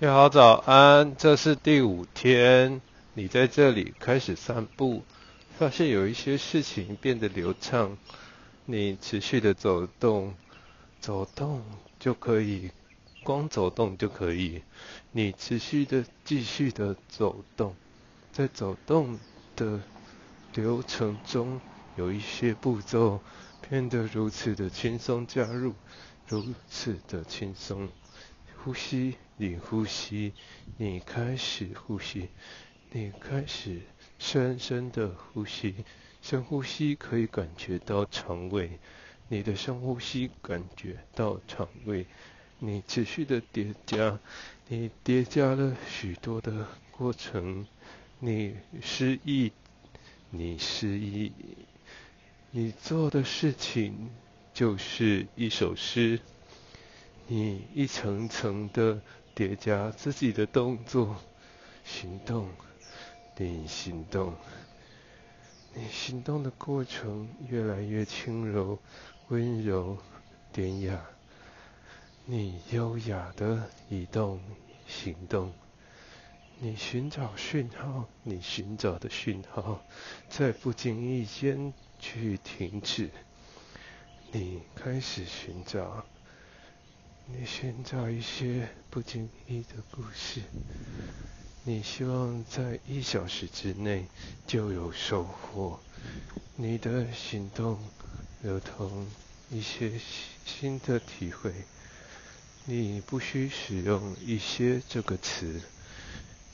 你好，早安，这是第五天，你在这里开始散步，发现有一些事情变得流畅，你持续的走动，走动就可以，光走动就可以，你持续的继续的走动，在走动的流程中，有一些步骤变得如此的轻松，加入如此的轻松。呼吸，你呼吸，你开始呼吸，你开始深深的呼吸。深呼吸可以感觉到肠胃，你的深呼吸感觉到肠胃。你持续的叠加，你叠加了许多的过程。你失忆，你失忆，你做的事情就是一首诗。你一层层的叠加自己的动作、行动，你行动，你行动的过程越来越轻柔、温柔、典雅。你优雅的移动、行动，你寻找讯号，你寻找的讯号在不经意间去停止。你开始寻找。你寻找一些不经意的故事，你希望在一小时之内就有收获。你的行动如同一些新的体会。你不需使用一些这个词，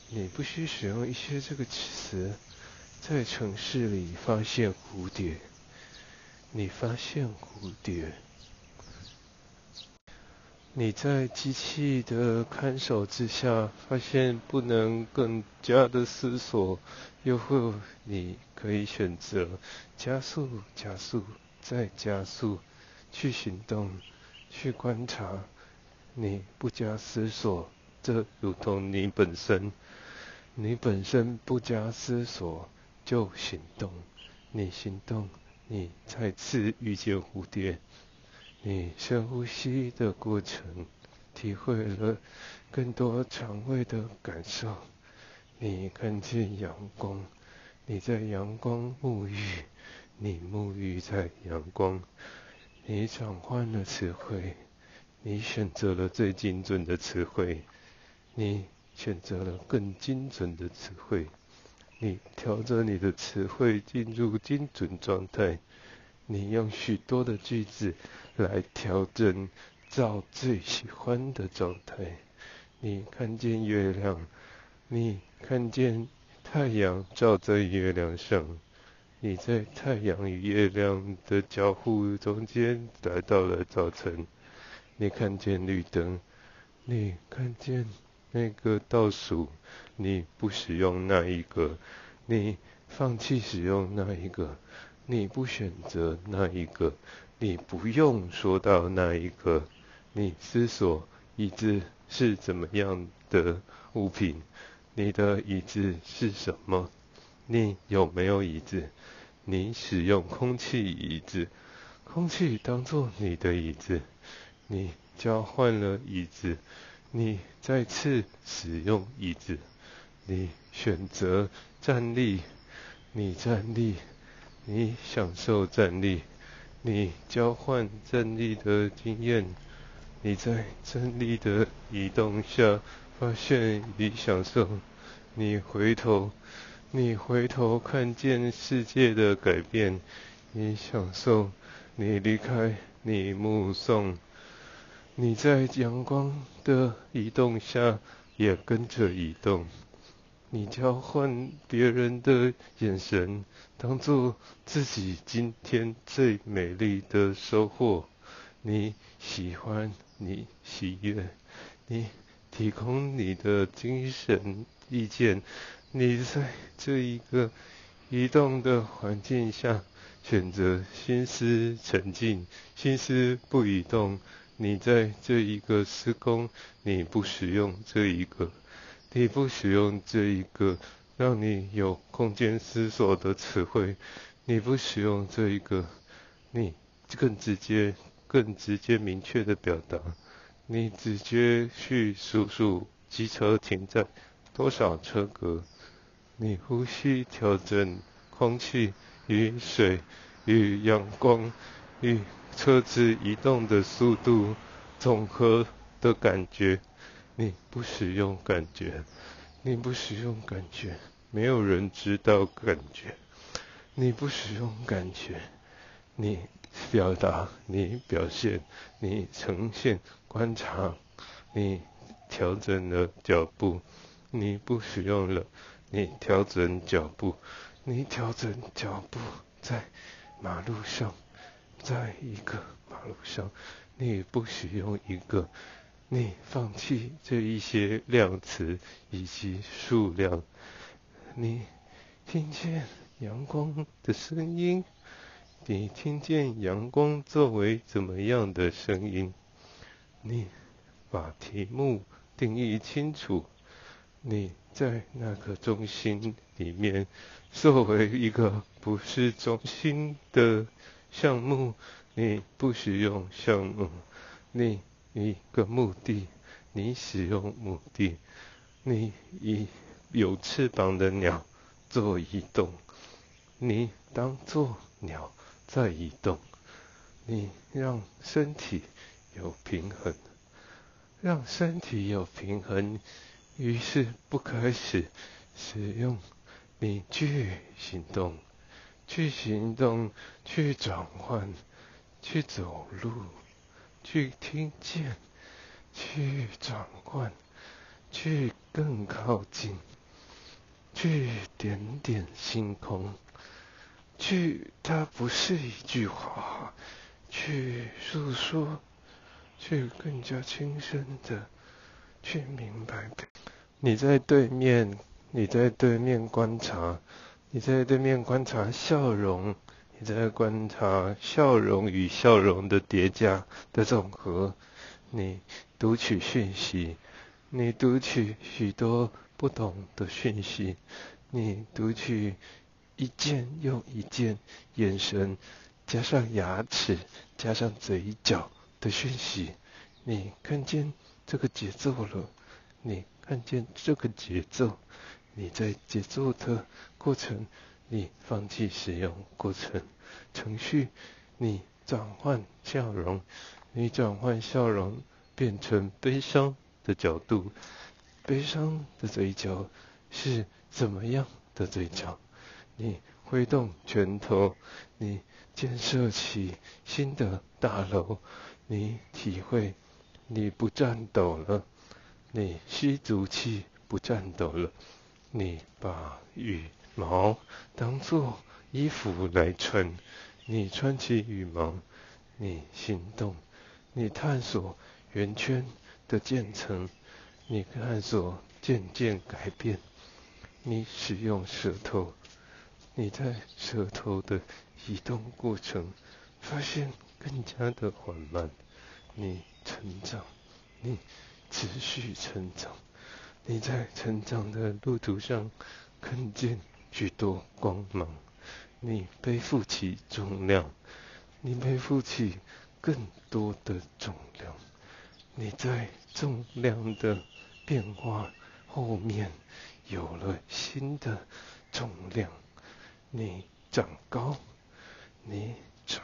你不需使用一些这个词，在城市里发现蝴蝶，你发现蝴蝶。你在机器的看守之下，发现不能更加的思索，又或你可以选择加速、加速、再加速，去行动，去观察。你不加思索，这如同你本身，你本身不加思索就行动，你行动，你再次遇见蝴蝶。你深呼吸的过程，体会了更多肠胃的感受。你看见阳光，你在阳光沐浴，你沐浴在阳光。你转换了词汇，你选择了最精准的词汇，你选择了更精准的词汇。你调整你的词汇进入精准状态。你用许多的句子。来调整，照最喜欢的状态。你看见月亮，你看见太阳照在月亮上。你在太阳与月亮的交互中间来到了早晨。你看见绿灯，你看见那个倒数，你不使用那一个，你放弃使用那一个，你不选择那一个。你不用说到那一个，你思索椅子是怎么样的物品？你的椅子是什么？你有没有椅子？你使用空气椅子，空气当做你的椅子。你交换了椅子，你再次使用椅子。你选择站立，你站立，你享受站立。你交换站立的经验，你在站立的移动下发现你享受，你回头，你回头看见世界的改变，你享受，你离开，你目送，你在阳光的移动下也跟着移动。你交换别人的眼神，当做自己今天最美丽的收获。你喜欢，你喜悦，你提供你的精神意见。你在这一个移动的环境下，选择心思沉静，心思不移动。你在这一个施工，你不使用这一个。你不使用这一个让你有空间思索的词汇，你不使用这一个，你更直接、更直接、明确的表达，你直接去数数机车停在多少车格，你呼吸调整空气与水与阳光与车子移动的速度总和的感觉，你不使用感觉，你不使用感觉，没有人知道感觉，你不使用感觉，你表达，你表现，你呈现，观察，你。调整了脚步，你不使用了。你调整脚步，你调整脚步，在马路上，在一个马路上，你不使用一个，你放弃这一些量词以及数量。你听见阳光的声音，你听见阳光作为怎么样的声音？你把题目。定义清楚，你在那个中心里面，作为一个不是中心的项目，你不使用项目，你一个目的，你使用目的，你以有翅膀的鸟做移动，你当做鸟在移动，你让身体有平衡。让身体有平衡，于是不开始使用你去行动，去行动，去转换，去走路，去听见，去转换，去更靠近，去点点星空，去，它不是一句话，去诉说。去更加轻声的去明白。你在对面，你在对面观察，你在对面观察笑容，你在观察笑容与笑容的叠加的总和。你读取讯息，你读取许多不同的讯息，你读取一件又一件眼神，加上牙齿，加上嘴角。的讯息，你看见这个节奏了？你看见这个节奏？你在节奏的过程，你放弃使用过程程序，你转换笑容，你转换笑容变成悲伤的角度，悲伤的嘴角是怎么样的嘴角？你挥动拳头，你建设起新的大楼。你体会，你不颤抖了，你吸足气不颤抖了，你把雨毛当做衣服来穿，你穿起羽毛，你行动，你探索圆圈的渐层，你探索渐渐改变，你使用舌头，你在舌头的移动过程发现。更加的缓慢，你成长，你持续成长，你在成长的路途上看见许多光芒，你背负起重量，你背负起更多的重量，你在重量的变化后面有了新的重量，你长高，你长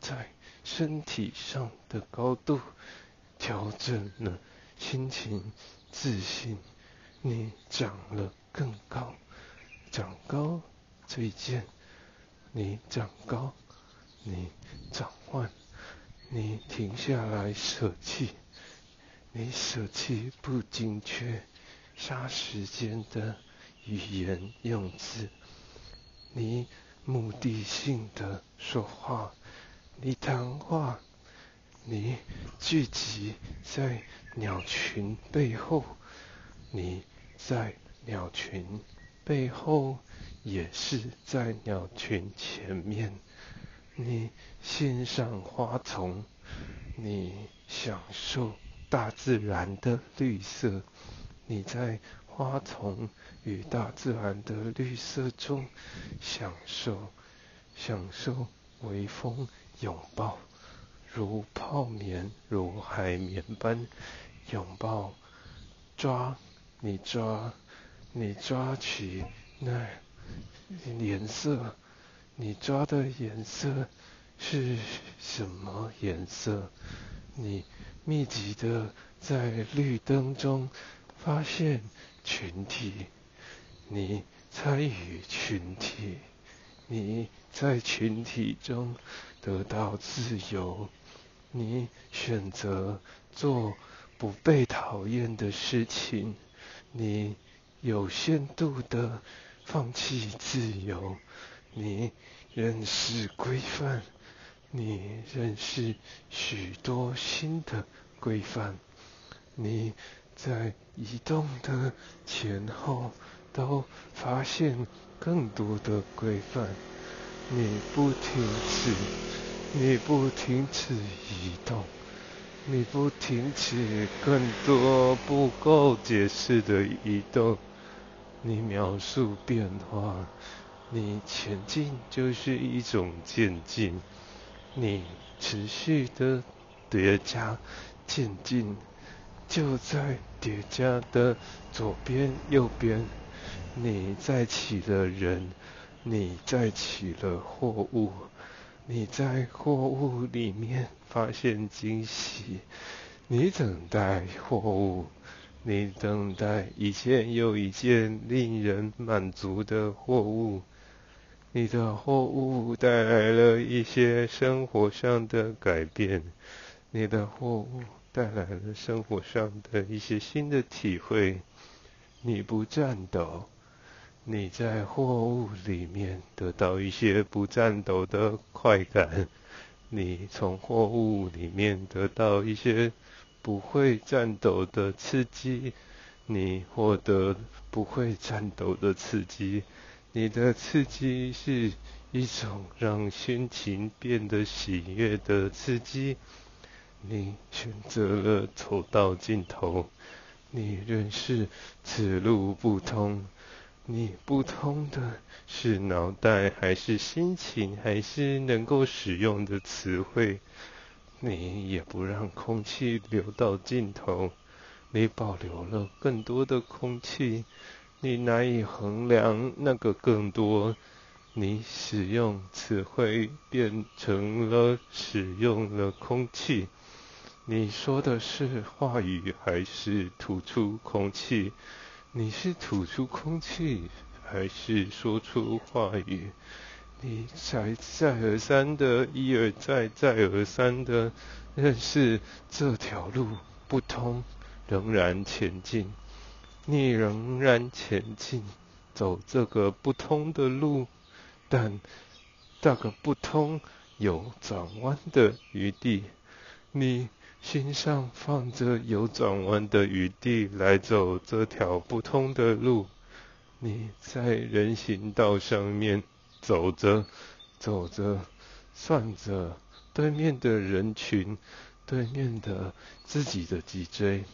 在。身体上的高度调整了，心情自信，你长了更高，长高这一件，你长高，你转换，你停下来舍弃，你舍弃不精确、杀时间的语言用字，你目的性的说话。你谈话，你聚集在鸟群背后，你在鸟群背后，也是在鸟群前面。你欣赏花丛，你享受大自然的绿色。你在花丛与大自然的绿色中享受，享受微风。拥抱，如泡棉，如海绵般拥抱，抓你抓，你抓取那颜色，你抓的颜色是什么颜色？你密集的在绿灯中发现群体，你参与群体，你在群体中得到自由，你选择做不被讨厌的事情，你有限度的放弃自由，你认识规范。你认识许多新的规范，你在移动的前后都发现更多的规范。你不停止，你不停止移动，你不停止更多不够解释的移动。你描述变化，你前进就是一种渐进。你持续的叠加渐进，就在叠加的左边、右边，你载起了人，你载起了货物，你在货物里面发现惊喜，你等待货物，你等待一件又一件令人满足的货物。你的货物带来了一些生活上的改变，你的货物带来了生活上的一些新的体会。你不颤抖，你在货物里面得到一些不颤抖的快感。你从货物里面得到一些不会颤抖的刺激，你获得不会颤抖的刺激。你的刺激是一种让心情变得喜悦的刺激。你选择了走到尽头，你认识此路不通。你不通的是脑袋，还是心情，还是能够使用的词汇？你也不让空气流到尽头，你保留了更多的空气。你难以衡量那个更多。你使用词汇变成了使用了空气。你说的是话语还是吐出空气？你是吐出空气还是说出话语？你再再而三的一而再再而三的认识这条路不通，仍然前进。你仍然前进，走这个不通的路，但这个不通有转弯的余地。你心上放着有转弯的余地来走这条不通的路。你在人行道上面走着，走着，算着对面的人群，对面的自己的脊椎。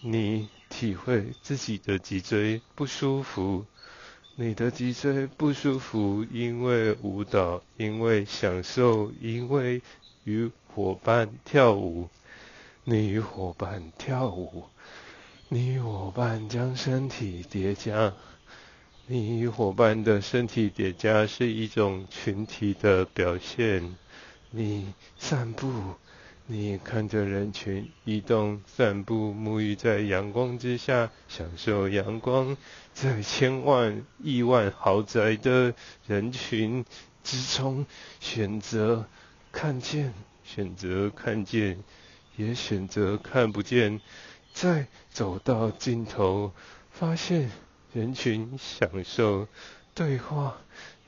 你体会自己的脊椎不舒服，你的脊椎不舒服，因为舞蹈，因为享受，因为与伙伴跳舞。你与伙伴跳舞，你与伙伴将身体叠加，你与伙伴的身体叠加是一种群体的表现。你散步。你看着人群移动、散步、沐浴在阳光之下，享受阳光，在千万亿万豪宅的人群之中，选择看见，选择看见，也选择看不见。再走到尽头，发现人群享受对话，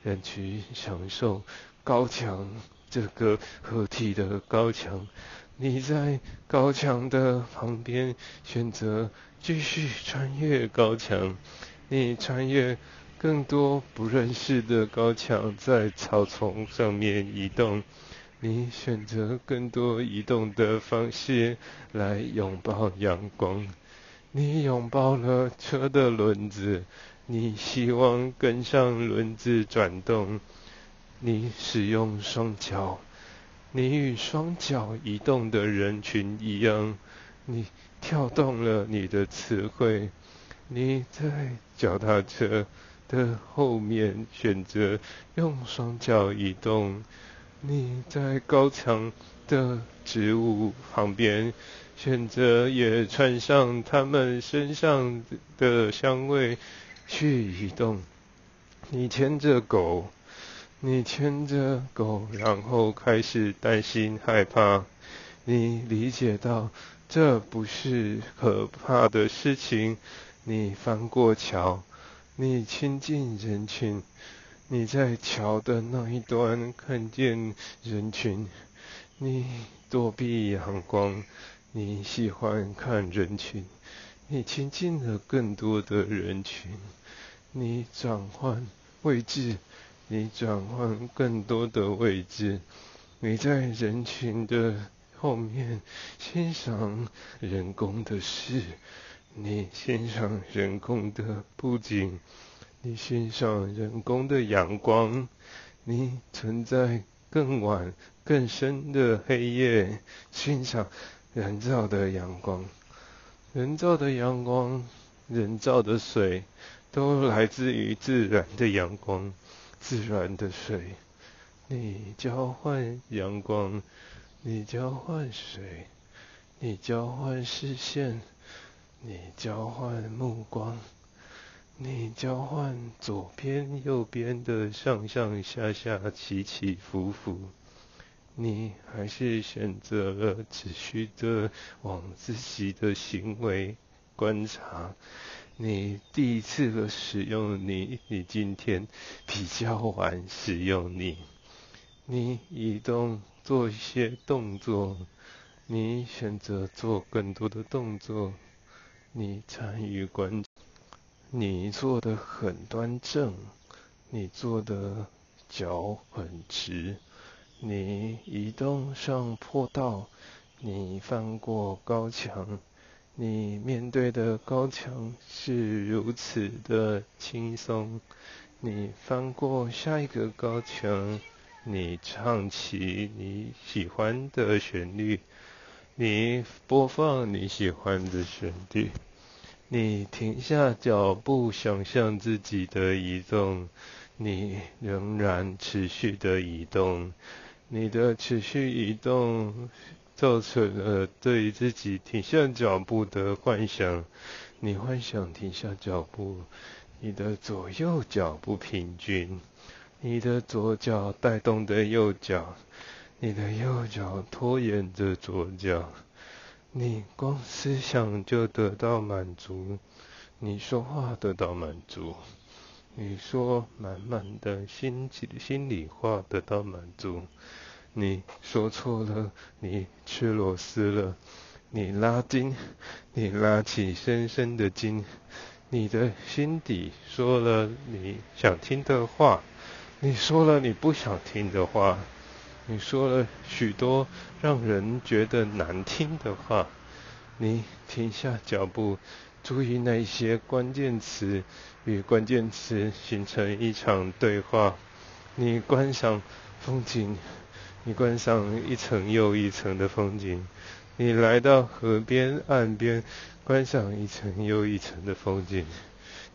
人群享受高墙。这个合体的高墙，你在高墙的旁边选择继续穿越高墙，你穿越更多不认识的高墙，在草丛上面移动，你选择更多移动的方式来拥抱阳光，你拥抱了车的轮子，你希望跟上轮子转动。你使用双脚，你与双脚移动的人群一样，你跳动了你的词汇，你在脚踏车的后面选择用双脚移动，你在高墙的植物旁边选择也穿上他们身上的香味去移动。你牵着狗，你牵着狗，然后开始担心害怕。你理解到这不是可怕的事情。你翻过桥，你亲近人群，你在桥的那一端看见人群，你躲避阳光，你喜欢看人群，你亲近了更多的人群，你转换位置，你转换更多的位置，你在人群的后面欣赏人工的事。你欣赏人工的布景，你欣赏人工的阳光，你存在更晚、更深的黑夜，欣赏人造的阳光，人造的阳光，人造的水，都来自于自然的阳光、自然的水。你交换阳光，你交换水，你交换视线。你交换目光，你交换左边右边的上上下下起起伏伏，你还是选择了持续的往自己的行为观察。你第一次的使用你，你今天比较晚使用你，你移动做一些动作，你选择做更多的动作。你参与观，你坐得很端正，你坐的脚很直，你移动上坡道，你翻过高墙，你面对的高墙是如此的轻松，你翻过下一个高墙，你唱起你喜欢的旋律。你播放你喜欢的旋律，你停下脚步，想象自己的移动，你仍然持续的移动，你的持续移动造成了对于自己停下脚步的幻想，你幻想停下脚步，你的左右脚不平均，你的左脚带动的右脚。你的右脚拖延着左脚，你光思想就得到满足，你说话得到满足，你说满满的心心里话得到满足，你说错了，你吃螺丝了，你拉筋，你拉起深深的筋，你的心底说了你想听的话，你说了你不想听的话。你说了许多让人觉得难听的话，你停下脚步，注意那些关键词与关键词形成一场对话。你观赏风景，你观赏一层又一层的风景。你来到河边岸边，观赏一层又一层的风景。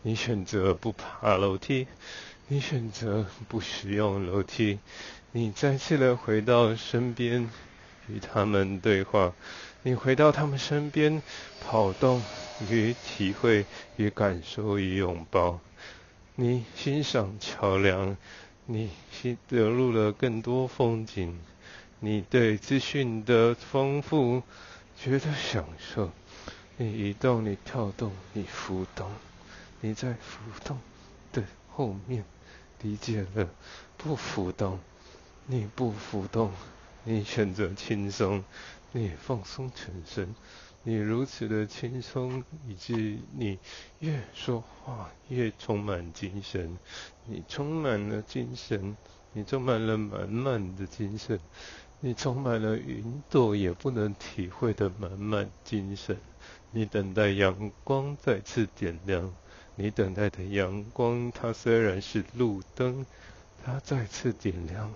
你选择不爬楼梯，你选择不使用楼梯。你再次的回到身边，与他们对话。你回到他们身边，跑动与体会与感受与拥抱。你欣赏桥梁，你欣得入了更多风景。你对资讯的丰富觉得享受。你移动，你跳动，你浮动。你在浮动的后面理解了不浮动。你不浮动，你选择轻松，你放松全身，你如此的轻松，以致你越说话越充满精神，你充满了精神，你充满了满满的精神，你充满了云朵也不能体会的满满精神，你等待阳光再次点亮，你等待的阳光，它虽然是路灯，它再次点亮。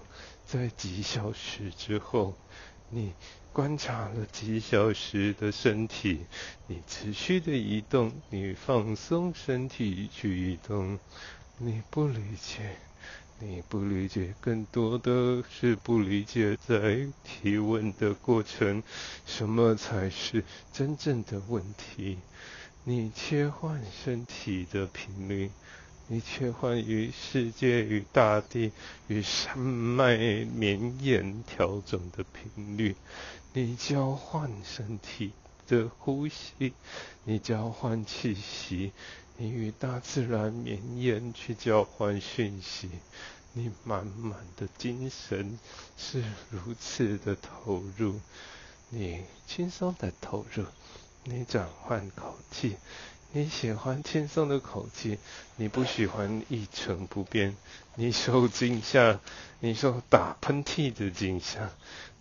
在几小时之后，你观察了几小时的身体，你持续的移动，你放松身体去移动，你不理解，你不理解，更多的是不理解在提问的过程，什么才是真正的问题？你切换身体的频率。你切换于世界与大地与山脉绵延调整的频率，你交换身体的呼吸，你交换气息，你与大自然绵延去交换讯息，你满满的精神是如此的投入，你轻松的投入，你转换口气。你喜欢轻松的口气，你不喜欢一成不变。你受惊吓，你受打喷嚏的惊吓，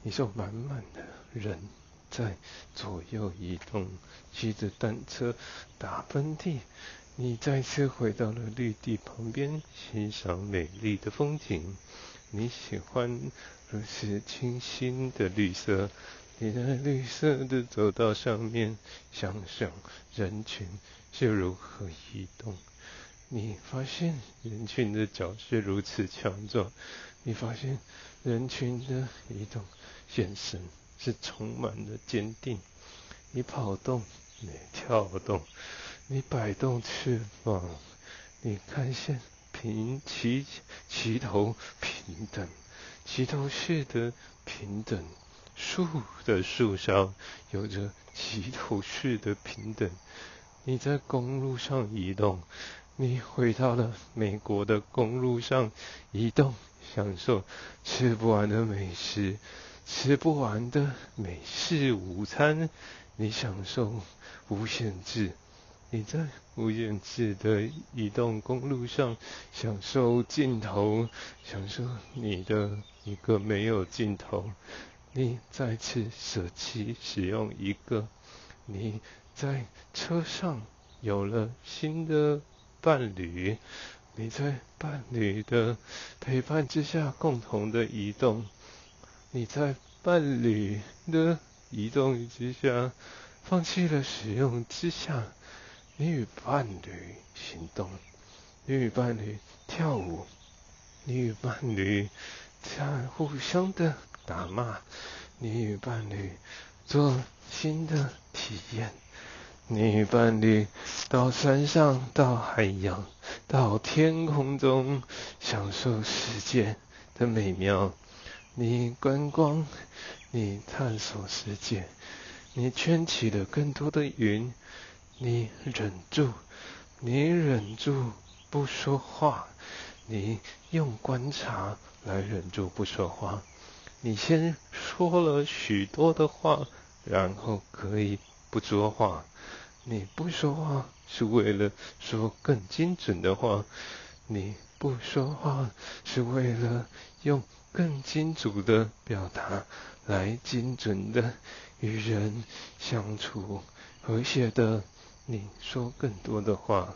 你受满满的人在左右移动，骑着单车打喷嚏。你再次回到了绿地旁边，欣赏美丽的风景。你喜欢如此清新的绿色。你在绿色的走道上面，想想人群是如何移动。你发现人群的脚是如此强壮，你发现人群的移动眼神是充满了坚定。你跑动，你跳动，你摆动翅膀，你看见平齐齐头平等，齐头式的平等。树的树上有着齐头式的平等。你在公路上移动，你回到了美国的公路上移动，享受吃不完的美食，吃不完的美式午餐。你享受无限制，你在无限制的移动公路上享受尽头，享受你的一个没有尽头。你再次舍弃使用一个，你在车上有了新的伴侣，你在伴侣的陪伴之下共同的移动，你在伴侣的移动之下放弃了使用之下，你与伴侣行动，你与伴侣跳舞，你与伴侣在互相的。打骂，你与伴侣做新的体验，你与伴侣到山上，到海洋，到天空中，享受世界的美妙。你观光，你探索世界，你圈起了更多的云。你忍住，你忍住不说话，你用观察来忍住不说话。你先说了许多的话，然后可以不说话。你不说话是为了说更精准的话，你不说话是为了用更精准的表达来精准的与人相处，和谐的。你说更多的话，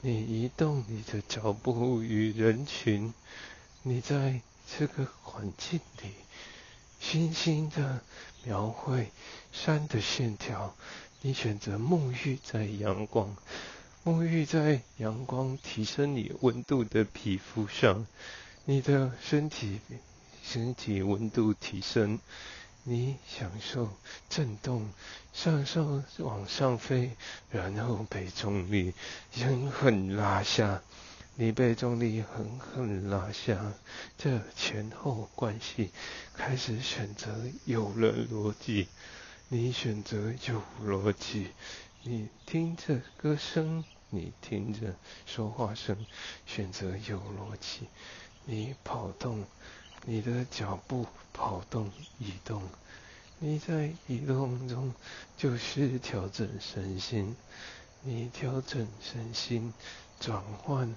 你移动你的脚步与人群，你在这个环境里。轻轻的描绘山的线条，你选择沐浴在阳光，沐浴在阳光提升你温度的皮肤上，你的身体身体温度提升，你享受震动，上上往上飞，然后被重力狠狠拉下。你被重力狠狠拉下，这前后关系开始选择有了逻辑。你选择有逻辑，你听着歌声，你听着说话声，选择有逻辑。你跑动，你的脚步跑动移动，你在移动中就是调整身心。你调整身心。转换，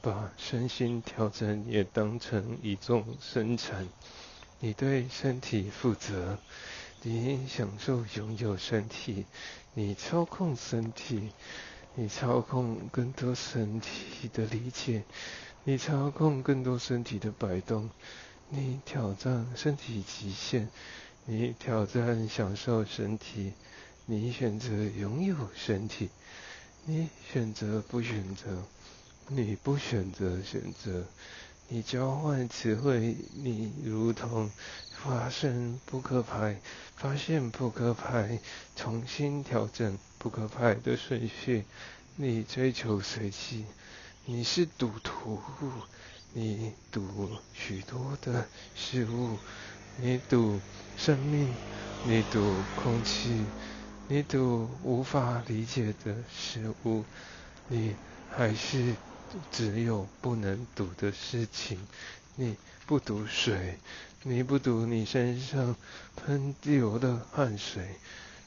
把身心调整也当成一种生产。你对身体负责，你享受拥有身体，你操控身体，你操控更多身体的理解，你操控更多身体的摆动，你挑战身体极限，你挑战享受身体，你选择拥有身体，你选择不选择，你不选择选择，你交换词汇，你如同发生扑克牌，发现扑克牌，重新调整扑克牌的顺序，你追求随机，你是赌徒，你赌许多的事物。你赌生命，你赌空气，你赌无法理解的事物，你还是只有不能赌的事情。你不赌水，你不赌你身上喷流的汗水，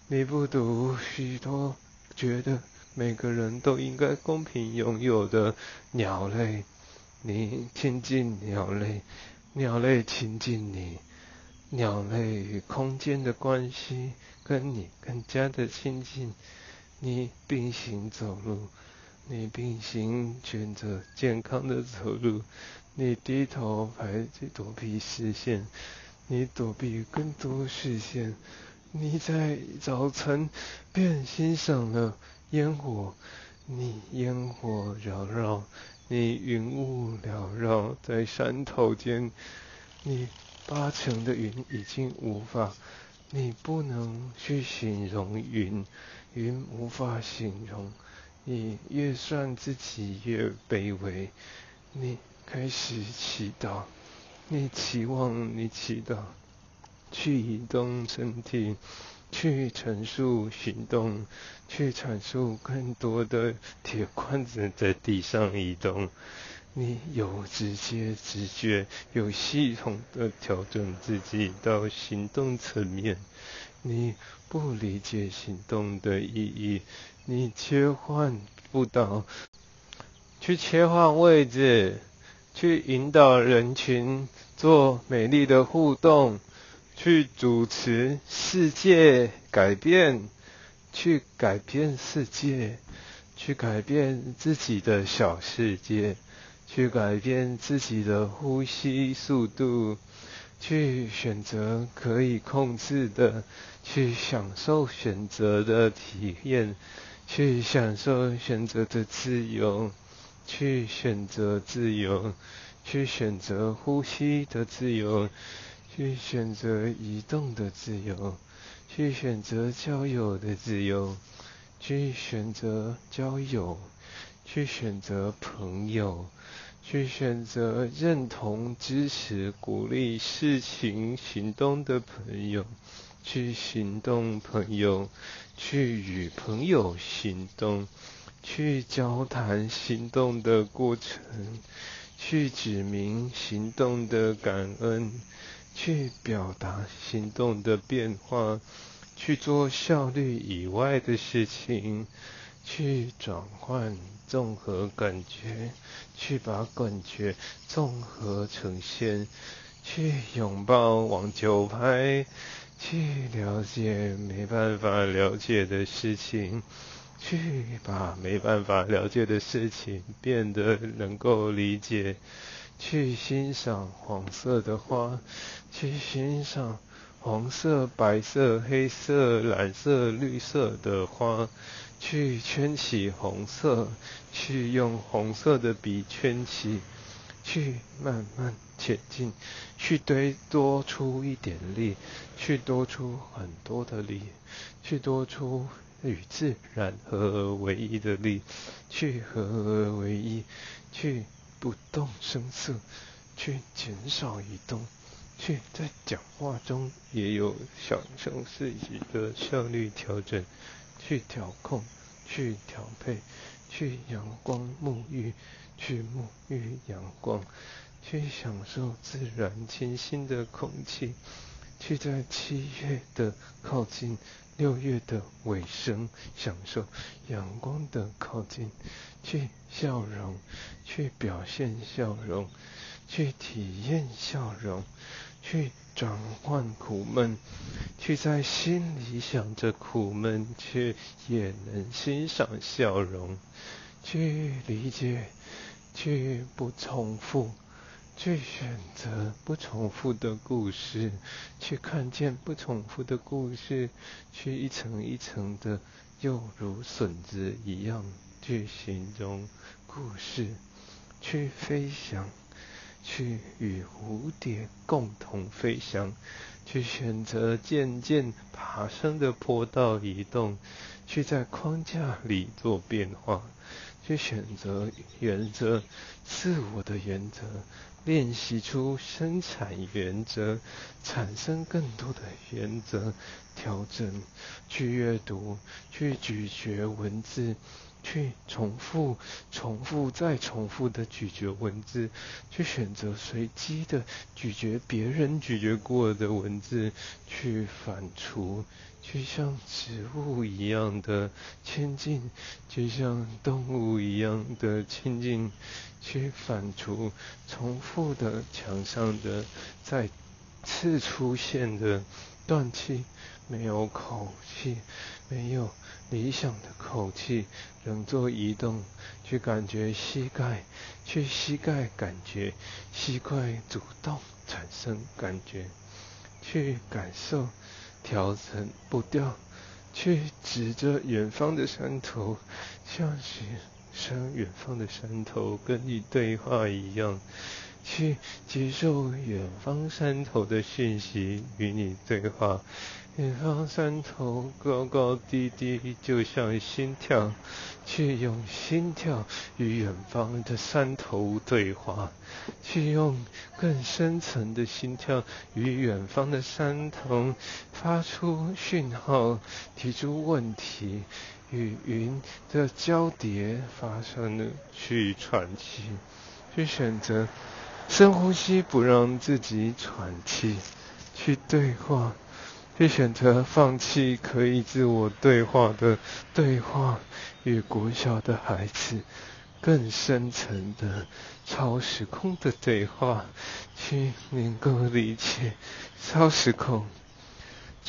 你不赌许多觉得每个人都应该公平拥有的鸟类。你亲近鸟类，鸟类亲近你。鸟类与空间的关系跟你更加的亲近，你并行走路，你并行选择健康的走路，你低头排挤躲避视线，你躲避更多视线，你在早晨便欣赏了烟火，你烟火缭绕，你云雾缭绕在山头间，你。八成的云已经无法，你不能去形容云，云无法形容。你越算自己越卑微，你开始祈祷，你期望你祈祷，去移动身体，去陈述行动，去阐述更多的铁罐子在地上移动。你有直接直觉，有系统的调整自己到行动层面。你不理解行动的意义，你切换不到，去切换位置，去引导人群做美丽的互动，去主持世界改变，去改变世界，去改变自己的小世界。去改变自己的呼吸速度，去选择可以控制的，去享受选择的体验，去享受选择的自由，去选择自由，去选择呼吸的自由，去选择移动的自由，去选择交友的自由，去选择交友。去选择朋友，去选择认同、支持、鼓励事情行动的朋友，去行动朋友，去与朋友行动，去交谈行动的过程，去指明行动的感恩，去表达行动的变化，去做效率以外的事情。去转换综合感觉，去把感觉综合呈现，去拥抱网球拍，去了解没办法了解的事情，去把没办法了解的事情变得能够理解，去欣赏黄色的花，去欣赏黄色、白色、黑色、蓝色、绿色的花。去圈起红色，去用红色的笔圈起，去慢慢前进，去堆多出一点力，去多出很多的力，去多出与自然合而为一的力，去合而为一，去不动声色，去减少移动，去在讲话中也有享受自己的效率调整。去调控，去调配，去阳光沐浴，去沐浴阳光，去享受自然清新的空气，去在七月的靠近，六月的尾声，享受阳光的靠近，去笑容，去表现笑容，去体验笑容，去。转换苦闷，去在心里想着苦闷，却也能欣赏笑容；去理解，去不重复；去选择不重复的故事，去看见不重复的故事，去一层一层的，又如笋子一样去形容故事，去飞翔，去与蝴蝶共同飞翔，去选择渐渐爬升的坡道移动，去在框架里做变化，去选择原则，自我的原则。练习出生产原则，产生更多的原则，调整，去阅读，去咀嚼文字，去重复、重复再重复的咀嚼文字，去选择随机的咀嚼别人咀嚼过的文字，去反刍。去像植物一样的亲近，就像动物一样的亲近，去反刍重复的墙上的再次出现的断气，没有口气，没有理想的口气，仍做移动，去感觉膝盖，去膝盖感觉膝盖主动产生感觉，去感受。调整步调，去指着远方的山头，像是山远方的山头跟你对话一样，去接受远方山头的讯息，与你对话。远方山头高高低低，就像心跳，去用心跳与远方的山头对话，去用更深层的心跳与远方的山头发出讯号，提出问题，与云的交叠发生了，去喘气，去选择深呼吸，不让自己喘气，去对话。去选择放弃可以自我对话的对话，与国小的孩子更深层的超时空的对话，去能够理解超时空。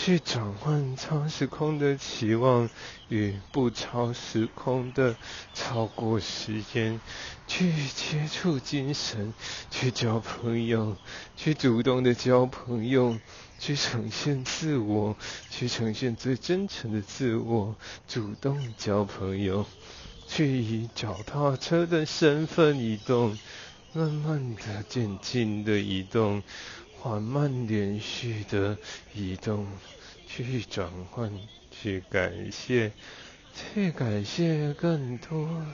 去转换超时空的期望与不超时空的超过时间，去接触精神，去交朋友，去主动的交朋友，去呈现自我，去呈现最真诚的自我，主动交朋友，去以脚踏车的身份移动，慢慢的渐进的移动。缓慢连续的移动，去转换，去感谢，去感谢更多，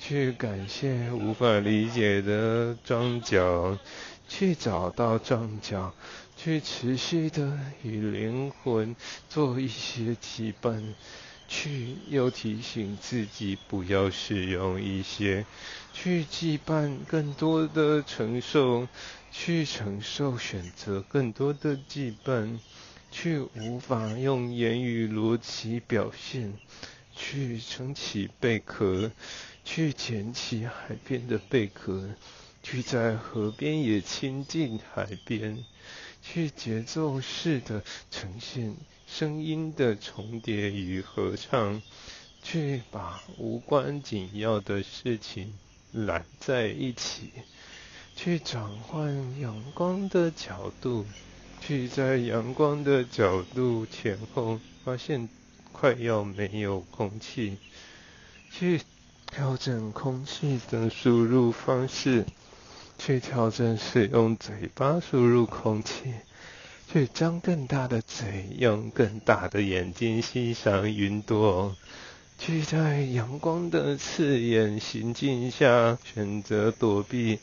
去感谢无法理解的庄脚，去找到庄脚，去持续的与灵魂做一些羁绊，去又提醒自己不要使用一些，去羁绊更多的承受。去承受选择更多的羁绊，去无法用言语逻辑表现，去撑起贝壳，去捡起海边的贝壳，去在河边也亲近海边，去节奏式的呈现声音的重叠与合唱，去把无关紧要的事情揽在一起。去转换阳光的角度，去在阳光的角度前后发现快要没有空气，去调整空气的输入方式，去调整使用嘴巴输入空气，去张更大的嘴，用更大的眼睛欣赏云朵，去在阳光的刺眼行进下选择躲避。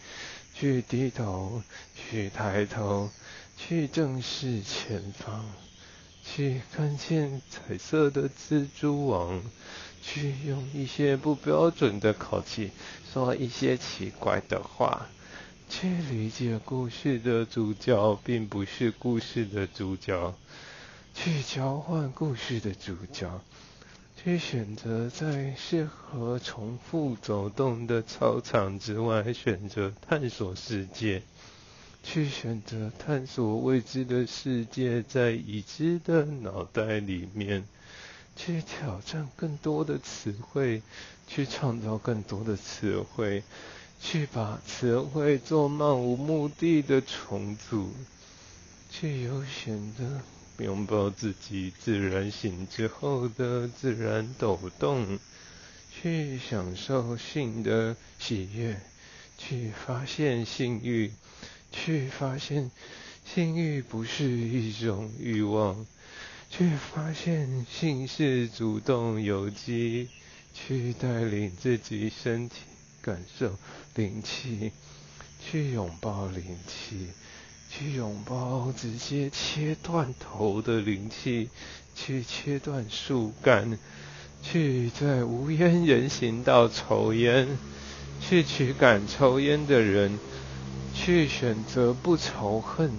去低头，去抬头，去正视前方，去看见彩色的蜘蛛网，去用一些不标准的口气说一些奇怪的话，去理解故事的主角并不是故事的主角，去交换故事的主角。去选择在适合重复走动的操场之外，选择探索世界；去选择探索未知的世界，在已知的脑袋里面；去挑战更多的词汇，去创造更多的词汇；去把词汇做漫无目的的重组，去有选择拥抱自己自然醒之后的自然抖动，去享受性的喜悦，去发现性欲，去发现性欲不是一种欲望，去发现性是主动有机，去带领自己身体。感受灵气，去拥抱灵气，去拥抱直接切断头的灵气，去切断树干，去在无烟人行道抽烟，去驱赶抽烟的人，去选择不仇恨，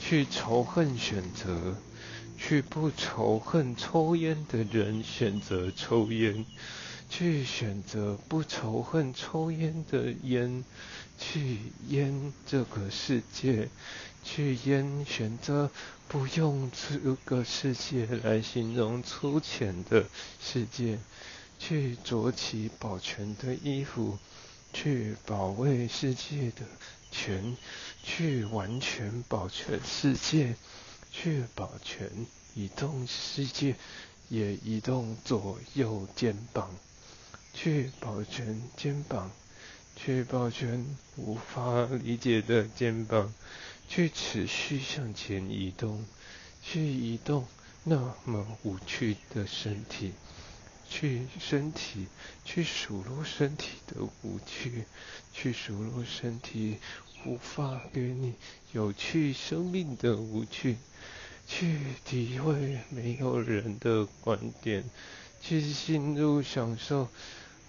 去仇恨选择，去不仇恨抽烟的人选择抽烟。去选择不仇恨抽烟的烟，去烟这个世界，去烟选择不用这个世界来形容粗浅的世界，去着起保全的衣服，去保卫世界的全，去完全保全世界，去保全移动世界，也移动左右肩膀。去保全肩膀，去抱拳无法理解的肩膀，去持续向前移动，去移动那么无趣的身体，去身体，去数落身体的无趣，去数落身体无法给你有趣生命的无趣，去体会没有人的观点，去进入享受。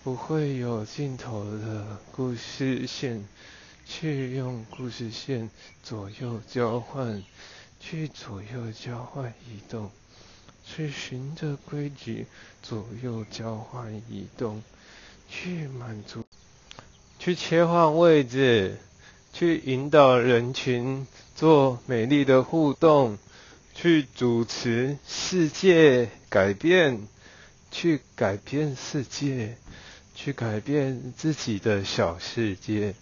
不会有尽头的故事线，去用故事线左右交换，去左右交换移动，去循着规矩左右交换移动，去满足，去切换位置，去引导人群做美丽的互动，去主持世界改变，去改变世界。去改变自己的小世界，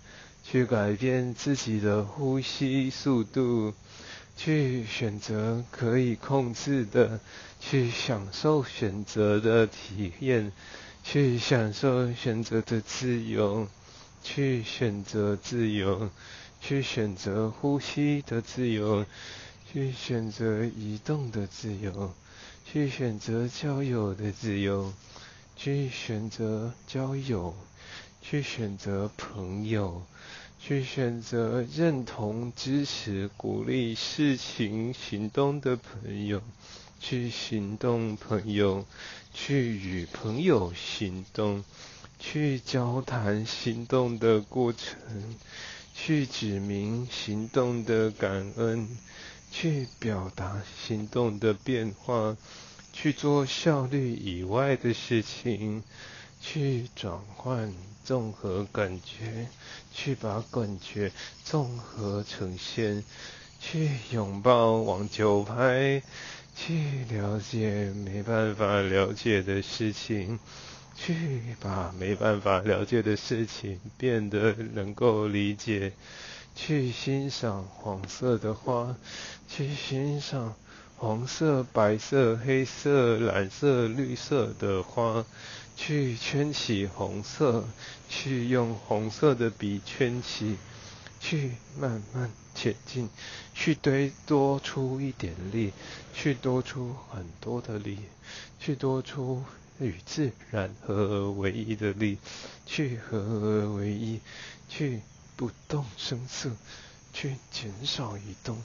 去改变自己的呼吸速度，去选择可以控制的，去享受选择的体验，去享受选择的自由，去选择自由，去选择呼吸的自由，去选择移动的自由，去选择交友的自由。去选择交友，去选择朋友，去选择认同、支持、鼓励事情行动的朋友，去行动朋友，去与朋友行动，去交谈行动的过程，去指明行动的感恩，去表达行动的变化。去做效率以外的事情，去转换综合感觉，去把感觉综合呈现，去拥抱网球拍，去了解没办法了解的事情，去把没办法了解的事情变得能够理解，去欣赏黄色的花，去欣赏。黄色、白色、黑色、蓝色、绿色的花，去圈起红色，去用红色的笔圈起，去慢慢前进，去堆多出一点力，去多出很多的力，去多出与自然合而为一的力，去合而为一，去不动声色，去减少移动。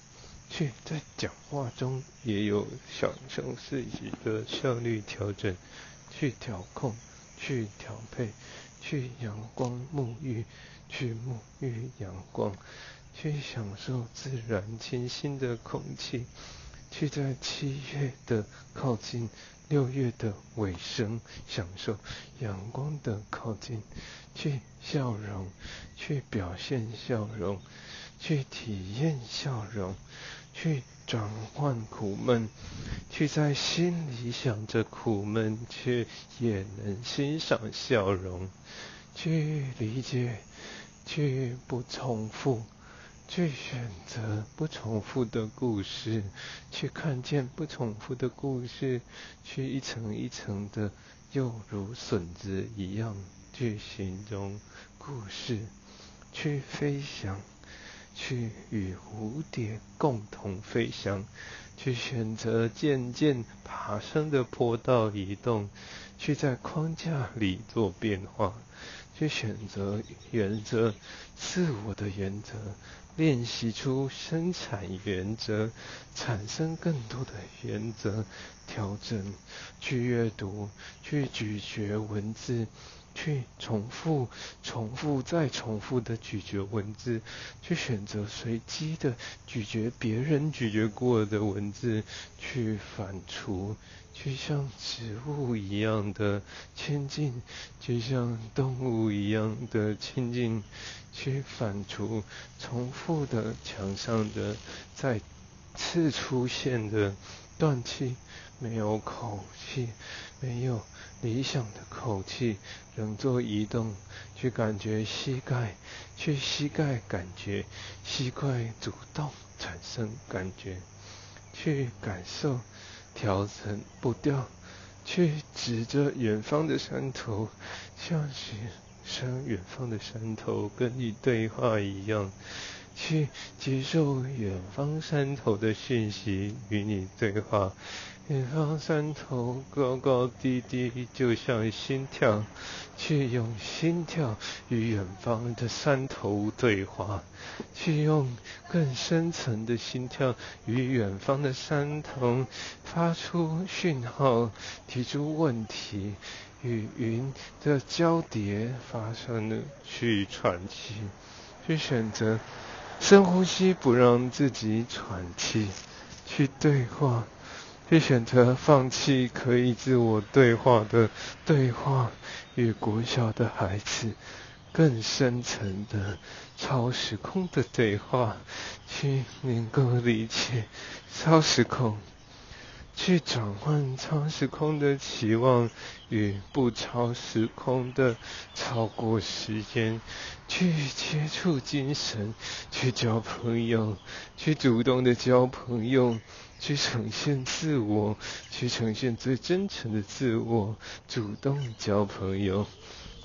去在讲话中也有享受自己的效率调整，去调控，去调配，去阳光沐浴，去沐浴阳光，去享受自然清新的空气，去在七月的靠近，六月的尾声享受阳光的靠近，去笑容，去表现笑容，去体验笑容。去转换苦闷，去在心里想着苦闷，却也能欣赏笑容。去理解去不重复，去选择不重复的故事，去看见不重复的故事，去一层一层的，又如笋子一样去形容故事，去飞翔。去与蝴蝶共同飞翔，去选择渐渐爬升的坡道移动，去在框架里做变化，去选择原则，自我的原则，练习出生产原则，产生更多的原则，调整，去阅读，去咀嚼文字。去重复、重复再重复的咀嚼文字，去选择随机的咀嚼别人咀嚼过的文字，去反刍，去像植物一样的亲近，就像动物一样的亲近，去反刍重复的墙上的再次出现的断气，没有口气，没有。理想的口气，仍做移动，去感觉膝盖，去膝盖感觉膝盖主动产生感觉，去感受调整步调，去指着远方的山头，像是山远方的山头跟你对话一样，去接受远方山头的讯息与你对话。远方山头高高低低，就像心跳，去用心跳与远方的山头对话，去用更深层的心跳与远方的山头发出讯号，提出问题，与云的交叠发生了，去喘气，去选择深呼吸，不让自己喘气，去对话。去选择放弃可以自我对话的对话，与国小的孩子更深层的超时空的对话，去能够理解超时空。去转换超时空的期望与不超时空的超过时间，去接触精神，去交朋友，去主动的交朋友，去呈现自我，去呈现最真诚的自我，主动交朋友，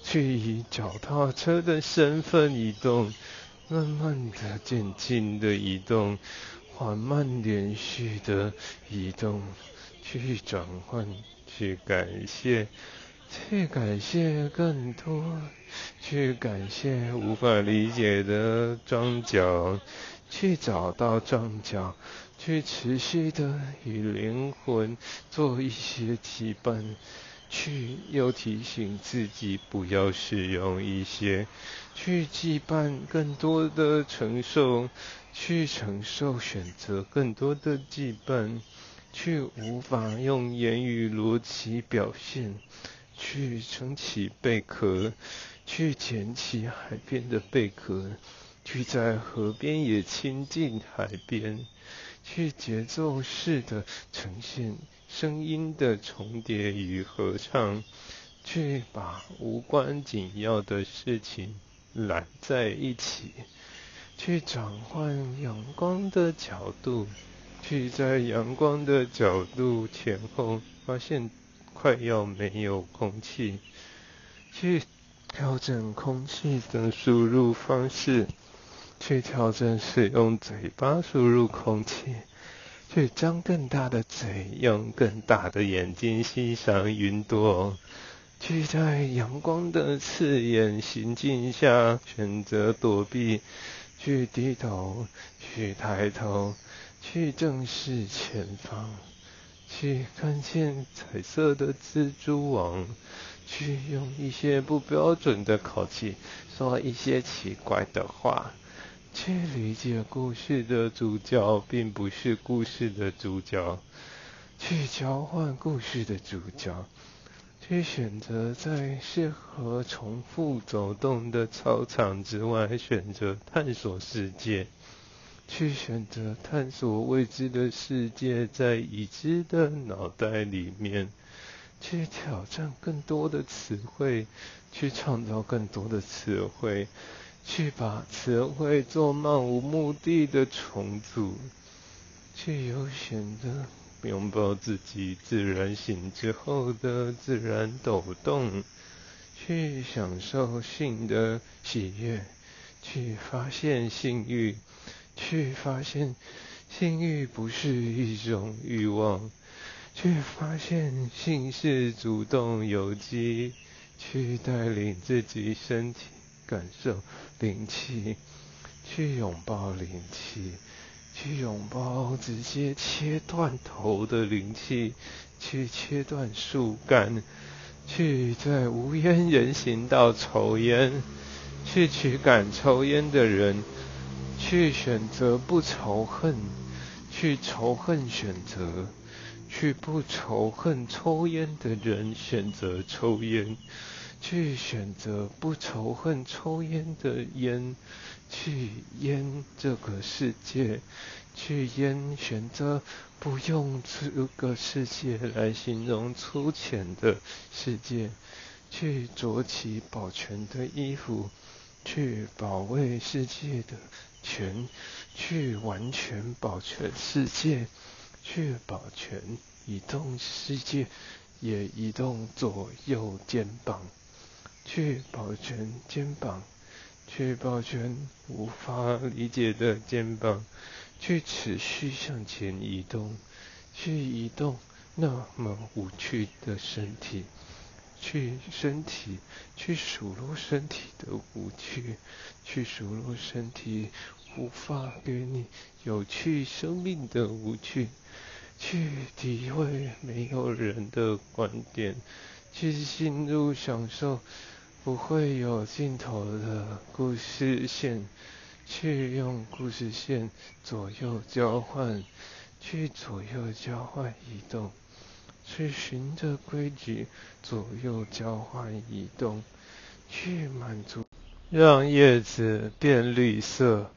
去以脚踏车的身份移动，慢慢的、渐进的移动。缓慢连续的移动，去转换，去感谢，去感谢更多，去感谢无法理解的庄脚，去找到庄脚，去持续的与灵魂做一些羁绊，去又提醒自己不要使用一些，去羁绊更多的承受。去承受选择更多的羁绊，去无法用言语逻辑表现，去撑起贝壳，去捡起海边的贝壳，去在河边也亲近海边，去节奏式的呈现声音的重叠与合唱，去把无关紧要的事情揽在一起。去转换阳光的角度，去在阳光的角度前后发现快要没有空气，去调整空气的输入方式，去调整使用嘴巴输入空气，去张更大的嘴，用更大的眼睛欣赏云朵，去在阳光的刺眼行径下选择躲避。去低头，去抬头，去正视前方，去看见彩色的蜘蛛网，去用一些不标准的口气说一些奇怪的话，去理解故事的主角并不是故事的主角，去交换故事的主角。去选择在适合重复走动的操场之外，选择探索世界；去选择探索未知的世界，在已知的脑袋里面；去挑战更多的词汇，去创造更多的词汇；去把词汇做漫无目的的重组，去有选择拥抱自己自然醒之后的自然抖动，去享受性的喜悦，去发现性欲，去发现性欲不是一种欲望。去发现性是主动有机，去带领自己身体感受灵气，去拥抱灵气，去拥抱直接切断头的灵气，去切断树干，去在无烟人行道抽烟，去驱赶抽烟的人，去选择不仇恨，去仇恨选择。去不仇恨抽烟的人选择抽烟，去选择不仇恨抽烟的烟，去淹这个世界，去淹选择不用这个世界来形容粗浅的世界，去着起保全的衣服，去保卫世界的全，去完全保全世界。去保全移动世界，也移动左右肩膀。去保全肩膀，去抱拳无法理解的肩膀。去持续向前移动，去移动那么无趣的身体。去身体，去数落身体的无趣，去数落身体无法给你有趣生命的无趣。去体会没有人的观点，去进入享受不会有尽头的故事线，去用故事线左右交换，去左右交换移动，去循着规矩左右交换移动，去满足，让叶子变绿色，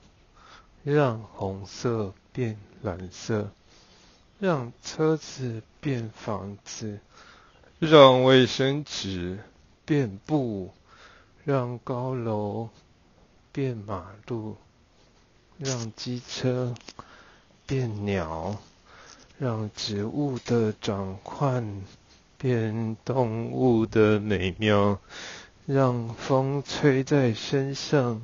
让红色变蓝色。让车子变房子，让卫生纸变布，让高楼变马路，让机车变鸟，让植物的长宽变动物的美妙，让风吹在身上，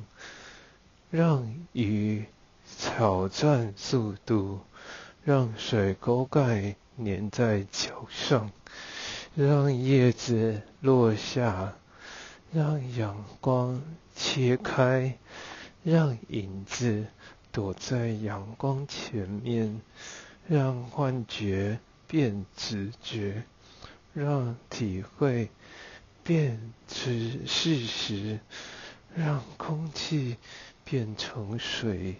让雨挑战速度。让水沟盖粘在脚上，让叶子落下，让阳光切开，让影子躲在阳光前面，让幻觉变直觉，让体会变成事实，让空气变成水，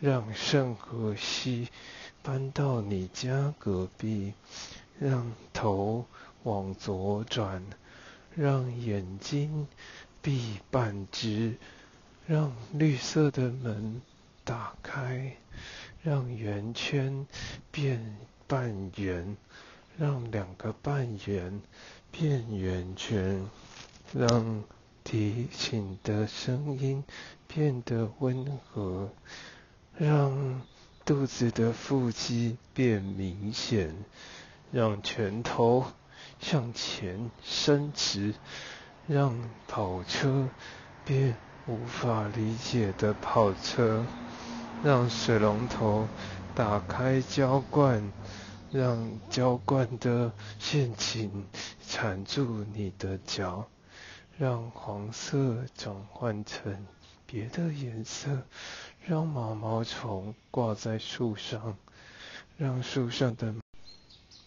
让深呼吸。搬到你家隔壁，让头往左转，让眼睛闭半只，让绿色的门打开，让圆圈变半圆，让两个半圆变圆圈，让提醒的声音变得温和，让。肚子的腹肌变明显，让拳头向前伸直，让跑车变无法理解的跑车，让水龙头打开浇灌，让浇灌的陷阱缠住你的脚，让黄色转换成别的颜色。让毛毛虫挂在树上，让树上的，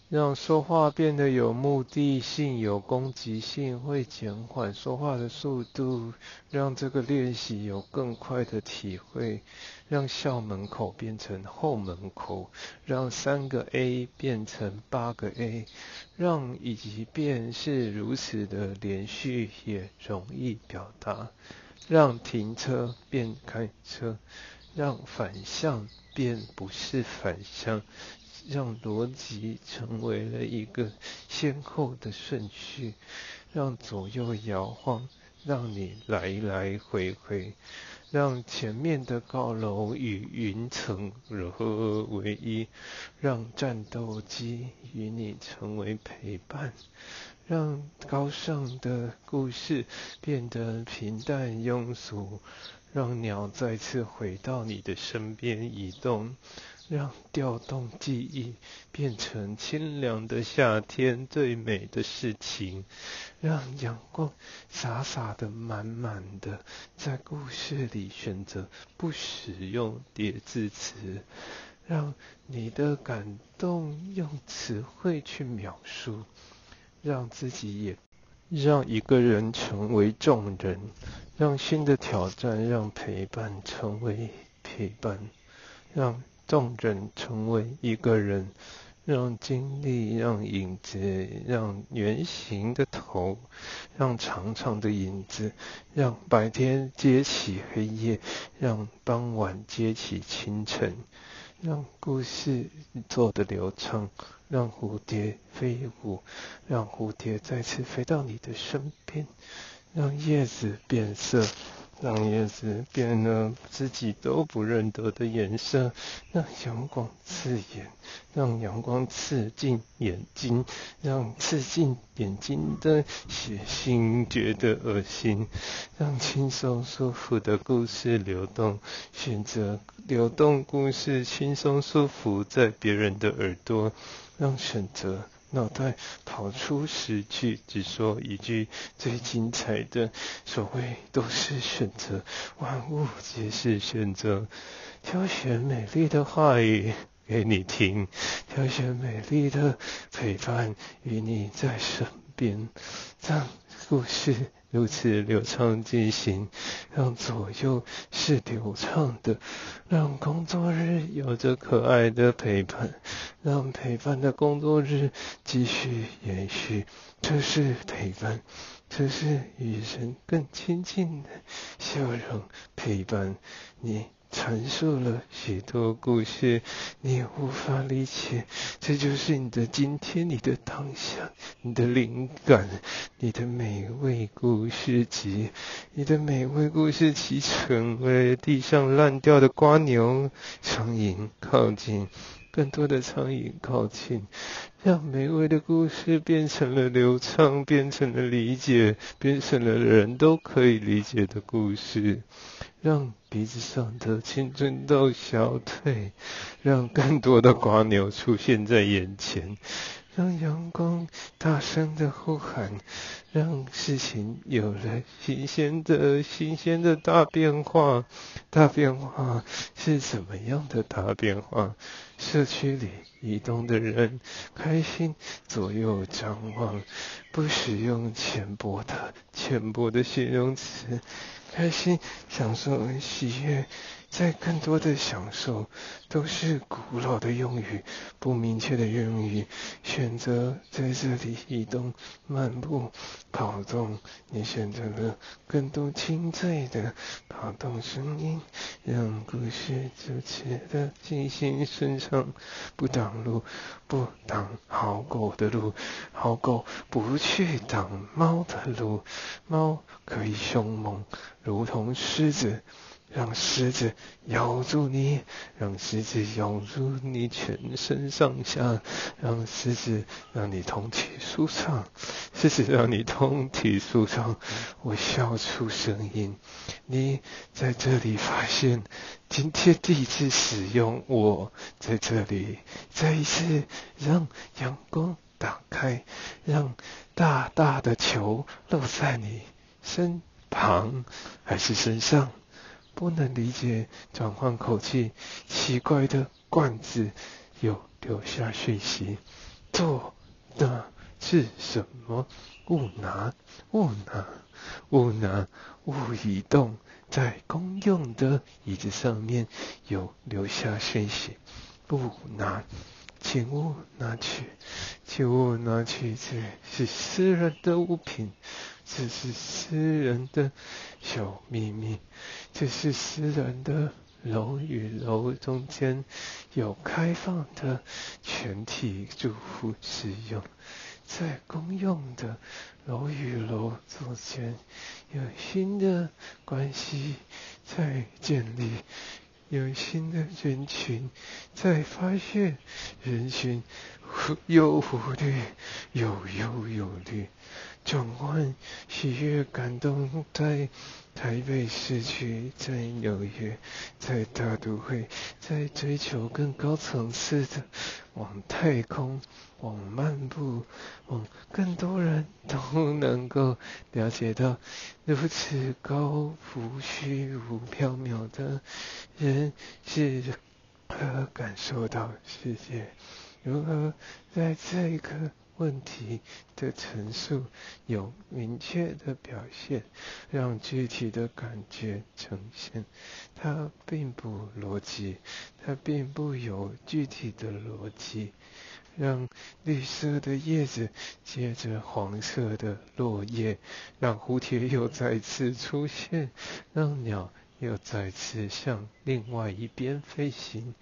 让说话变得有目的性、有攻击性，会减缓说话的速度，让这个练习有更快的体会，让校门口变成后门口，让三个 A 变成八个 A，让以及变是如此的连续也容易表达。让停车变开车，让反向变不是反向，让逻辑成为了一个先后的顺序，让左右摇晃，让你来来回回，让前面的高楼与云层合为一，让战斗机与你成为陪伴，让高尚的故事变得平淡庸俗，让鸟再次回到你的身边移动。让调动记忆变成清凉的夏天最美的事情，让阳光洒洒的满满的，在故事里选择不使用叠字词，让你的感动用词汇去描述，让自己也让一个人成为众人，让新的挑战让陪伴成为陪伴，让。众人成为一个人，让经历，让影子，让圆形的头，让长长的影子，让白天接起黑夜，让傍晚接起清晨，让故事做得流畅，让蝴蝶飞舞，让蝴蝶再次飞到你的身边，让叶子变色。让叶子变了自己都不认得的颜色，让阳光刺眼，让阳光刺进眼睛，让刺进眼睛的血腥觉得恶心，让轻松舒服的故事流动，选择流动故事轻松舒服在别人的耳朵，让选择。脑袋跑出十句，只说一句最精彩的。所谓都是选择，万物皆是选择。挑选美丽的话语给你听，挑选美丽的陪伴与你在身边。让故事。如此流畅进行，让左右是流畅的，让工作日有着可爱的陪伴，让陪伴的工作日继续延续。这是陪伴，这是与人更亲近的笑容陪伴你。阐述了许多故事，你无法理解，这就是你的今天，你的当下，你的灵感，你的美味故事集，你的美味故事集成为地上烂掉的瓜牛，苍蝇靠近。更多的苍蝇靠近，让美味的故事变成了流畅，变成了理解，变成了人都可以理解的故事。让鼻子上的青春痘消退，让更多的瓜牛出现在眼前。让阳光大声的呼喊，让事情有了新鲜的、新鲜的大变化。大变化是怎么样的大变化？社区里移动的人开心，左右张望，不使用浅薄的、浅薄的形容词，开心、享受、喜悦。在更多的享受，都是古老的用语，不明确的用语。选择在这里移动、漫步、跑动，你选择了更多清脆的跑动声音，让故事如此的进行顺畅，不挡路，不挡好狗的路，好狗不去挡猫的路，猫可以凶猛，如同狮子。让狮子咬住你，让狮子咬住你全身上下，让狮子让你通体舒畅，狮子让你通体舒畅。我笑出声音，你在这里发现，今天第一次使用我在这里，再一次让阳光打开，让大大的球落在你身旁还是身上。不能理解，转换口气，奇怪的罐子有留下讯息。做的是什么？勿拿，勿拿，勿拿，勿移动。在公用的椅子上面有留下讯息。不拿，请勿拿去，请勿拿去，这是私人的物品。这是私人的小秘密，这是私人的楼与楼中间有开放的全体住户使用，在公用的楼与楼中间，有新的关系在建立，有新的人群在发现，人群有忽略，有忧有虑，转换喜悦感动在。台北市区，在纽约，在大都会，在追求更高层次的往太空、往漫步、往更多人都能够了解到如此高浮虚无缥缈的人是如何感受到世界，如何在这一刻。问题的陈述有明确的表现，让具体的感觉呈现。它并不逻辑，它并不有具体的逻辑。让绿色的叶子接着黄色的落叶，让蝴蝶又再次出现，让鸟又再次向另外一边飞行，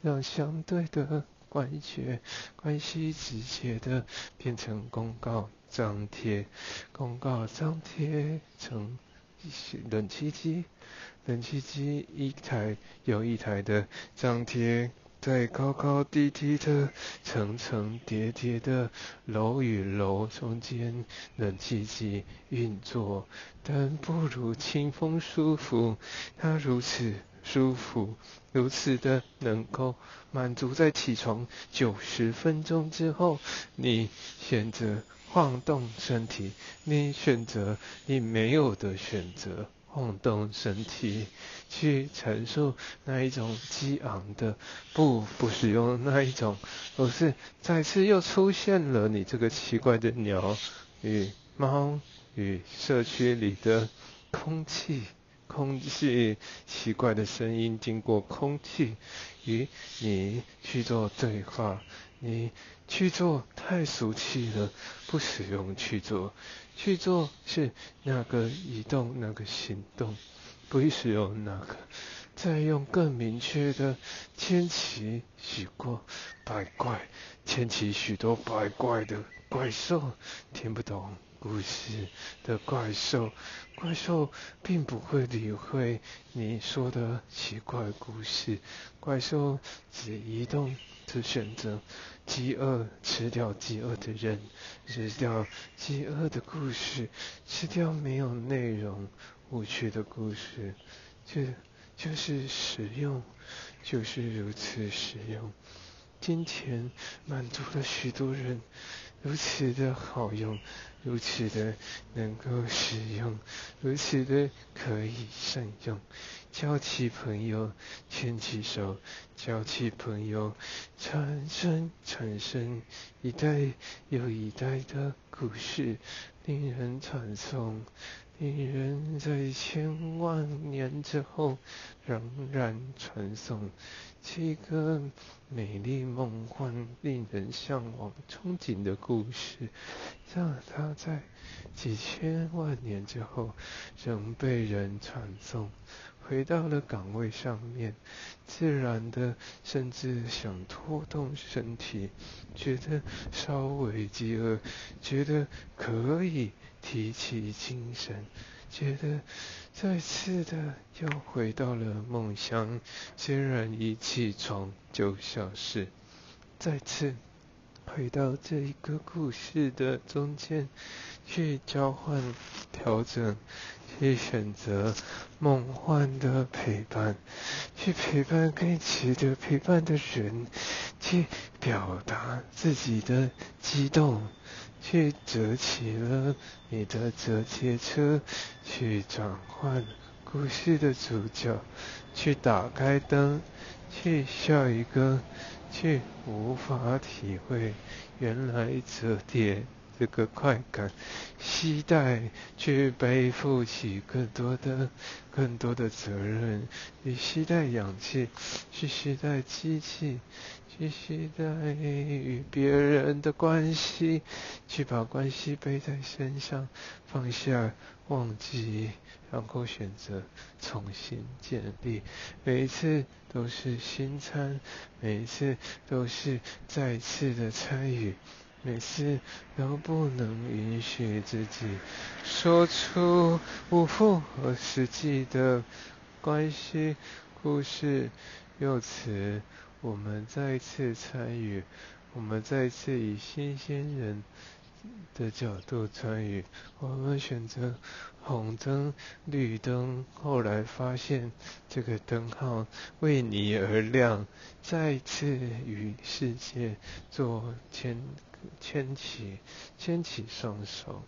让相对的。关系关系直接的变成公告张贴，公告张贴成冷气机，冷气机一台又一台的张贴在高高低低的层层叠叠的楼与楼中间，冷气机运作，但不如清风舒服，它如此。舒服，如此的能够满足在起床九十分钟之后，你选择晃动身体，你选择你没有的选择，晃动身体去承受那一种激昂的，不不使用那一种，而是再次又出现了你这个奇怪的鸟与猫与社区里的空气。空气奇怪的声音经过空气与你去做对话，你去做太俗气了，不使用去做，去做是那个移动那个行动，不使用那个，再用更明确的牵起许过百怪，牵起许多百怪的怪兽，听不懂。故事的怪兽，怪兽并不会理会你说的奇怪故事，怪兽只移动，只选择饥饿吃掉饥饿的人，吃掉饥饿的故事，吃掉没有内容无趣的故事，这就是实用，就是如此实用。金钱满足了许多人。如此的好用，如此的能够使用，如此的可以善用。交起朋友，牵起手，交起朋友，产生产生一代又一代的故事，令人传颂，令人在千万年之后仍然传颂。一个美丽、梦幻、令人向往、憧憬的故事，让它在几千万年之后仍被人传颂。回到了岗位上面，自然的，甚至想拖动身体，觉得稍微饥饿，觉得可以提起精神。觉得再次的又回到了梦乡，虽然一起床就消失，再次回到这一个故事的中间，去交换、调整，去选择梦幻的陪伴，去陪伴更值得陪伴的人，去表达自己的激动。去折起了你的折叠车，去转换故事的主角，去打开灯，去笑一个，去无法体会原来折叠这个快感，期待去背负起更多的、更多的责任，去期待氧气，去期待机器。去期待与别人的关系，去把关系背在身上，放下，忘记，然后选择重新建立。每一次都是新餐，每一次都是再次的参与，每次都不能允许自己说出不符合实际的关系、故事、用词。我们再次参与，我们再次以新鲜人的角度参与。我们选择红灯、绿灯，后来发现这个灯号为你而亮，再次与世界做牵牵起牵起双手。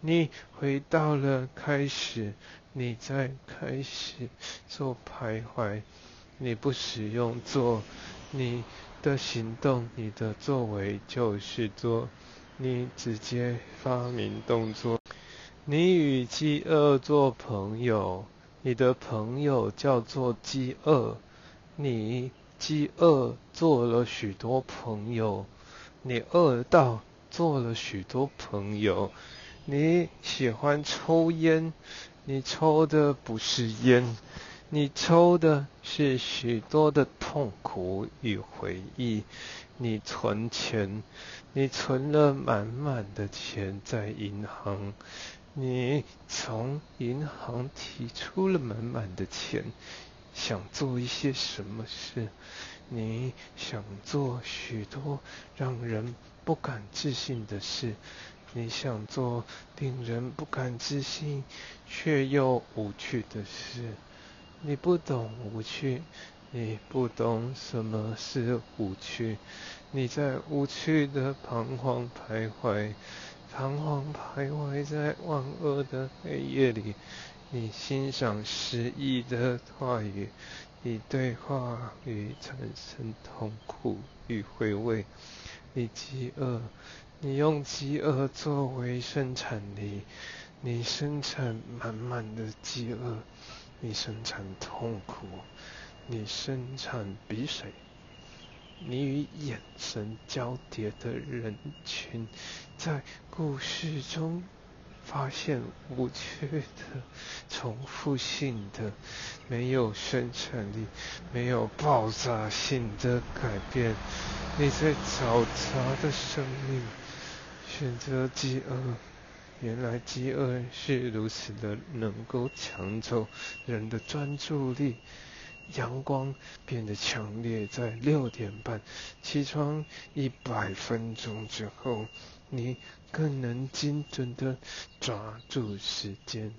你回到了开始，你在开始做徘徊。你不使用做，你的行动，你的作为就是做，你直接发明动作。你与饥饿做朋友，你的朋友叫做饥饿，你饥饿做了许多朋友，你饿到做了许多朋友。你喜欢抽烟，你抽的不是烟。你抽的是许多的痛苦与回忆，你存钱，你存了满满的钱在银行，你从银行提出了满满的钱，想做一些什么事？你想做许多让人不敢置信的事，你想做令人不敢置信却又无趣的事。你不懂无趣，你不懂什么是无趣，你在无趣的彷徨徘徊，彷徨徘徊在万恶的黑夜里。你欣赏诗意的话语，你对话语产生痛苦与回味。你饥饿，你用饥饿作为生产力，你生产满满的饥饿。你生产痛苦，你生产鼻水，你与眼神交叠的人群，在故事中发现无趣的、重复性的、没有生产力、没有爆炸性的改变。你在嘈杂的生命选择饥饿。原来饥饿是如此的能够抢走人的专注力。阳光变得强烈，在六点半起床一百分钟之后，你更能精准的抓住时间。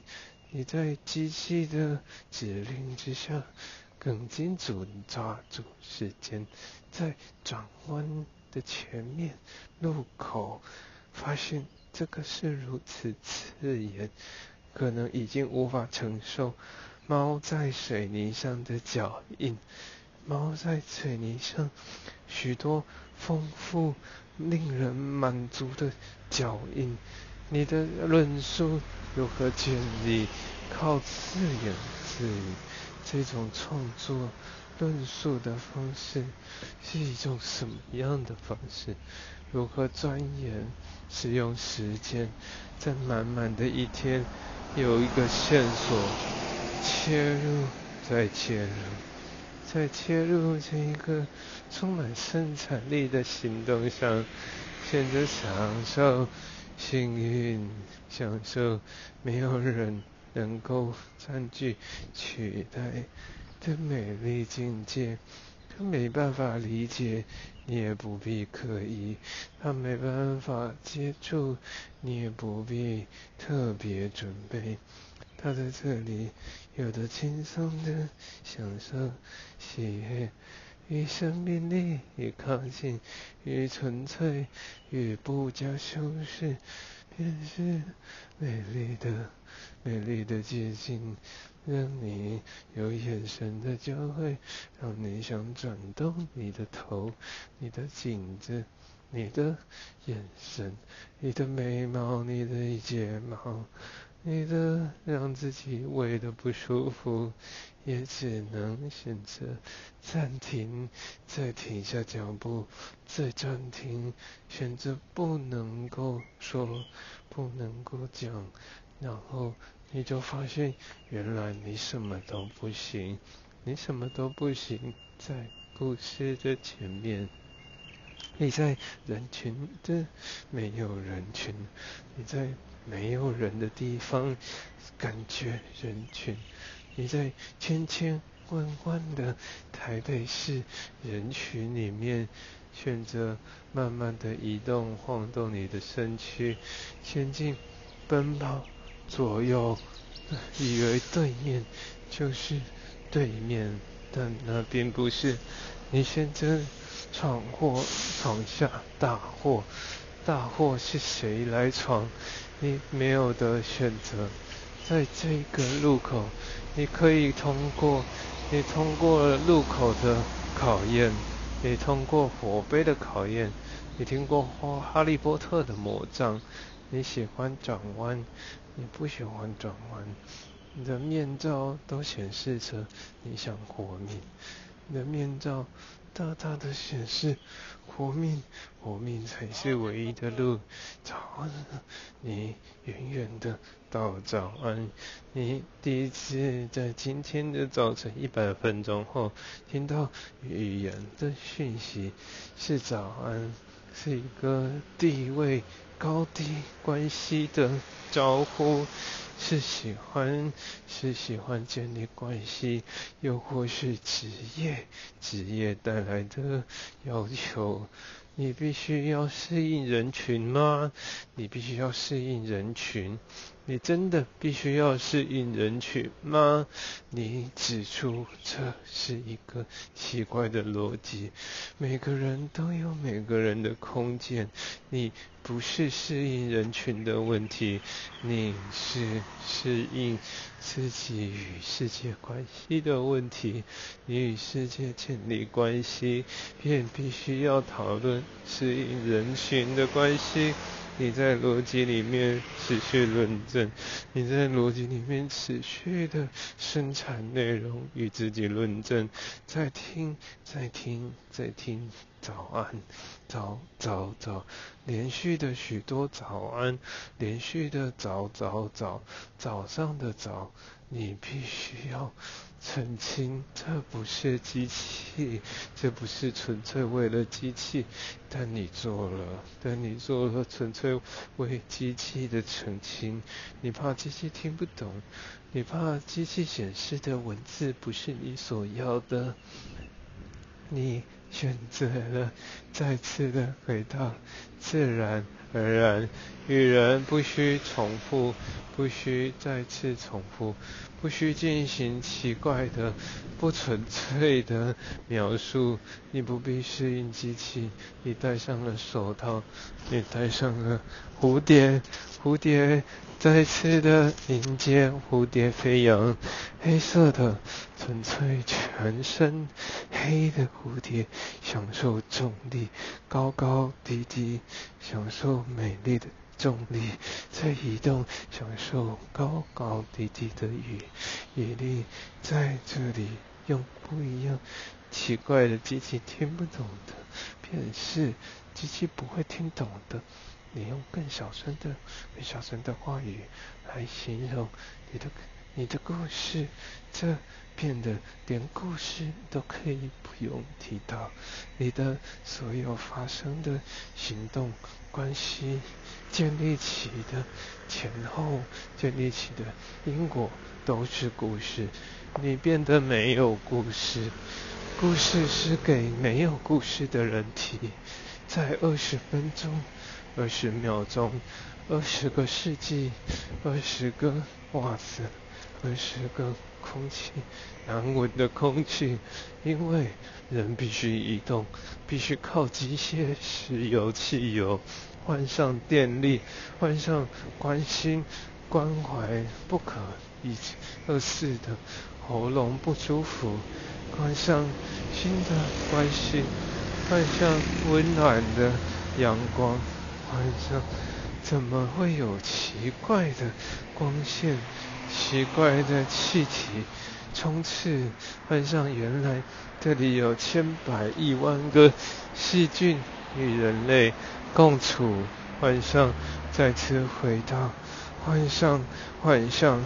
你在机器的指令之下，更精准抓住时间。在转弯的前面路口，发现。这个是如此刺眼，可能已经无法承受。猫在水泥上的脚印，猫在水泥上许多丰富、令人满足的脚印。你的论述如何建立？靠自言自语。这种创作论述的方式是一种什么样的方式？如何钻研？使用时间，在满满的一天，有一个线索切入，再切入，再切入这一个充满生产力的行动上，选择享受幸运，享受没有人能够占据取代的美丽境界。他没办法理解。你也不必刻意，他没办法接触，你也不必特别准备。他在这里，有的轻松的享受喜悦，与生命力与靠近，与纯粹与不加修饰，便是美丽的、美丽的接近。让你有眼神的交汇，让你想转动你的头、你的颈子、你的眼神、你的眉毛、你的睫毛、你的让自己胃的不舒服，也只能选择暂停，再停下脚步，再暂停，选择不能够说，不能够讲，然后。你就发现，原来你什么都不行，你什么都不行，在故事的前面，你在人群的没有人群，你在没有人的地方感觉人群，你在千千万万的台北市人群里面选择慢慢的移动晃动你的身躯，前进奔跑左右，以为对面就是对面，但那并不是，你选择。闯祸，闯下大祸，大祸是谁来闯？你没有的选择，在这个路口，你可以通过，你通过路口的考验，你通过火杯的考验，你听过哈哈利波特的魔杖，你喜欢转弯，你不喜欢转弯，你的面罩都显示着你想活命，你的面罩。大大的显示，活命，活命才是唯一的路。早安，你远远的到早安。你第一次在今天的早晨一百分钟后听到语言的讯息，是早安，是一个地位高低关系的招呼。是喜欢，是喜欢建立关系，又或是职业，职业带来的要求。你必须要适应人群吗？你必须要适应人群？你真的必须要适应人群吗？你指出这是一个奇怪的逻辑。每个人都有每个人的空间。你不是适应人群的问题，你是适应。自己与世界关系的问题，你与世界建立关系，便必须要讨论适应人群的关系。你在逻辑里面持续论证，你在逻辑里面持续的生产内容与自己论证，在听，在听，在听。早安，早早早，连续的许多早安，连续的早早早，早上的早，你必须要澄清，这不是机器，这不是纯粹为了机器，但你做了，但你做了纯粹为机器的澄清，你怕机器听不懂，你怕机器显示的文字不是你所要的，你。选择了再次的回到自然而然，与人不需重复，不需再次重复，不需进行奇怪的、不纯粹的描述。你不必适应机器，你戴上了手套，你戴上了蝴蝶，蝴蝶。再次的迎接蝴蝶飞扬，黑色的纯粹全身黑的蝴蝶，享受重力，高高低低，享受美丽的重力在移动，享受高高低低的雨，雨力在这里用不一样奇怪的机器听不懂的，便是机器不会听懂的。你用更小声的、更小声的话语来形容你的、你的故事，这变得连故事都可以不用提到。你的所有发生的行动、关系建立起的前后、建立起的因果都是故事。你变得没有故事，故事是给没有故事的人提，在二十分钟。二十秒钟，二十个世纪，二十个袜子，二十个空气难闻的空气，因为人必须移动，必须靠机械、石油、汽油换上电力，换上关心、关怀，不可一二世的喉咙不舒服，换上新的关系，换上温暖的阳光。换上怎么会有奇怪的光线、奇怪的气体充斥？晚上原来这里有千百亿万个细菌与人类共处。晚上再次回到晚上，晚上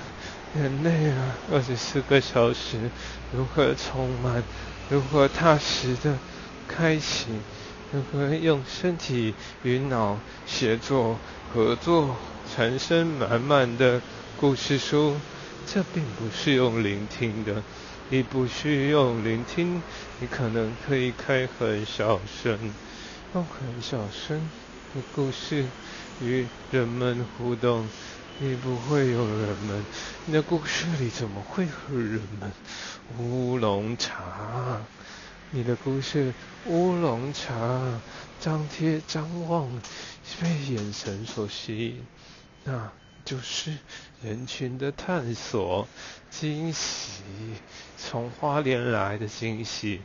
人类啊，二十四个小时如何充满？如何踏实的开启？如何用身体与脑协作合作，产生满满的故事书。这并不是用聆听的，你不需用聆听，你可能可以开很小声，用很小声的故事与人们互动。你不会有人们，你的故事里怎么会有人们？乌龙茶，你的故事乌龙茶，张贴张望，被眼神所吸引，那。就是人群的探索，惊喜，从花莲来的惊喜，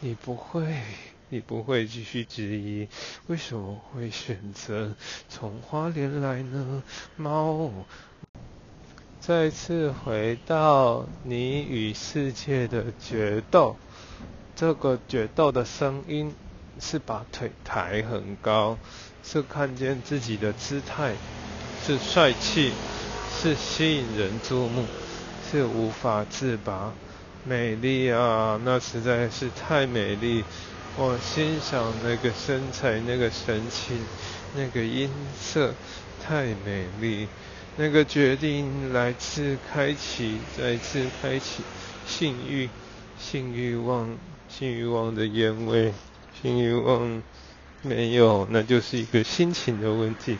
你不会，你不会继续质疑，为什么会选择从花莲来呢？猫，再次回到你与世界的决斗，这个决斗的声音是把腿抬很高，是看见自己的姿态。是帅气，是吸引人注目，是无法自拔。美丽啊，那实在是太美丽。我欣赏那个身材，那个神情，那个音色，太美丽。那个决定来自开启，再次开启性欲，性欲望，性欲望的烟味，性欲望没有，那就是一个心情的问题。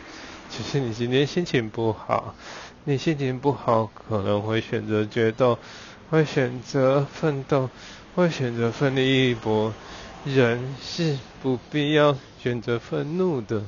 只是你今天心情不好，你心情不好可能会选择决斗，会选择奋斗，会选择奋力一搏。人是不必要选择愤怒的。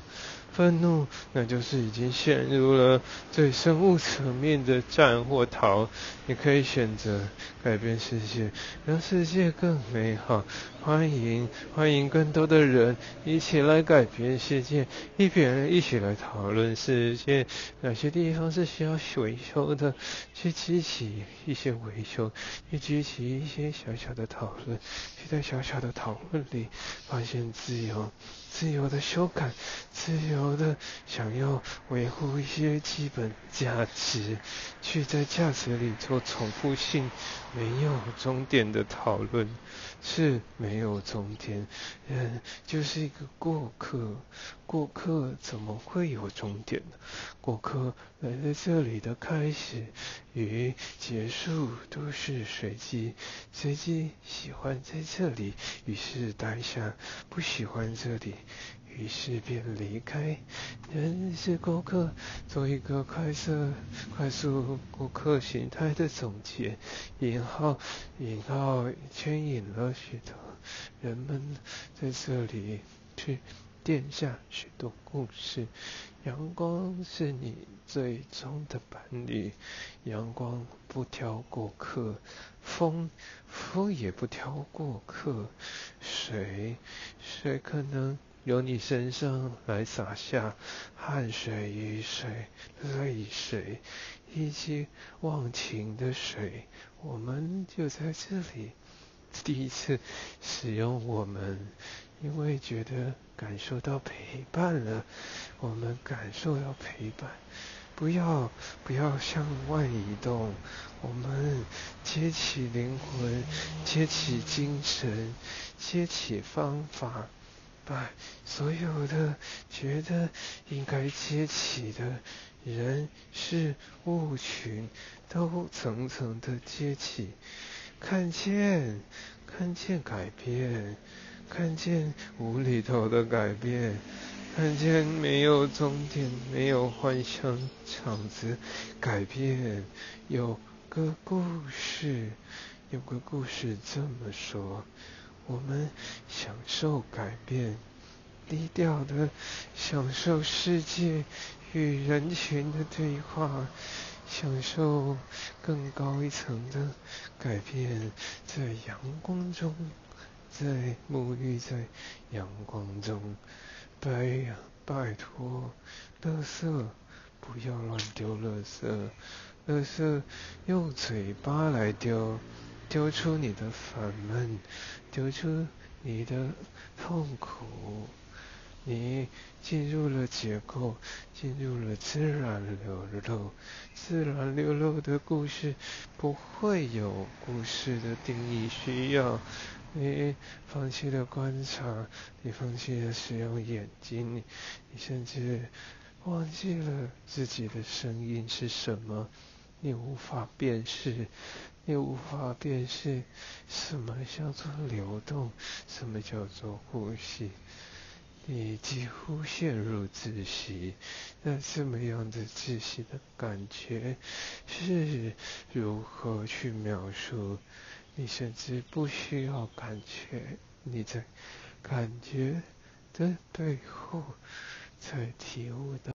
愤怒，那就是已经陷入了最生物层面的战或逃。你可以选择改变世界，让世界更美好。欢迎，欢迎更多的人一起来改变世界，一边一起来讨论世界哪些地方是需要维修的，去激起一些维修，去激起一些小小的讨论，去在小小的讨论里发现自由。自由的修改，自由的想要维护一些基本价值，去在价值里做重复性、没有终点的讨论，是没有终点。人就是一个过客，过客怎么会有终点呢？过客来在这里的开始与结束都是随机，随机喜欢在这里，于是待下；不喜欢这里。于是便离开。人是过客，做一个快速、快速过客形态的总结。引号，引号，牵引了许多人们在这里去垫下许多故事。阳光是你最终的伴侣，阳光不挑过客，风，风也不挑过客，水，水可能。由你身上来洒下汗水、雨水、泪水，以及忘情的水，我们就在这里第一次使用我们，因为觉得感受到陪伴了，我们感受到陪伴，不要不要向外移动，我们接起灵魂，接起精神，接起方法。把所有的觉得应该接起的人事物群都层层的接起，看见，看见改变，看见无厘头的改变，看见没有终点、没有幻想场子改变。有个故事，有个故事这么说。我们享受改变，低调的享受世界与人群的对话，享受更高一层的改变，在阳光中，在沐浴在阳光中。拜呀，拜托，乐色不要乱丢，垃圾，垃圾用嘴巴来丢。丢出你的烦闷，丢出你的痛苦，你进入了结构，进入了自然流露。自然流露的故事不会有故事的定义需要。你放弃了观察，你放弃了使用眼睛，你甚至忘记了自己的声音是什么。你无法辨识，也无法辨识什么叫做流动，什么叫做呼吸。你几乎陷入窒息。那这么样的窒息的感觉是如何去描述？你甚至不需要感觉，你在感觉的背后，才体悟到。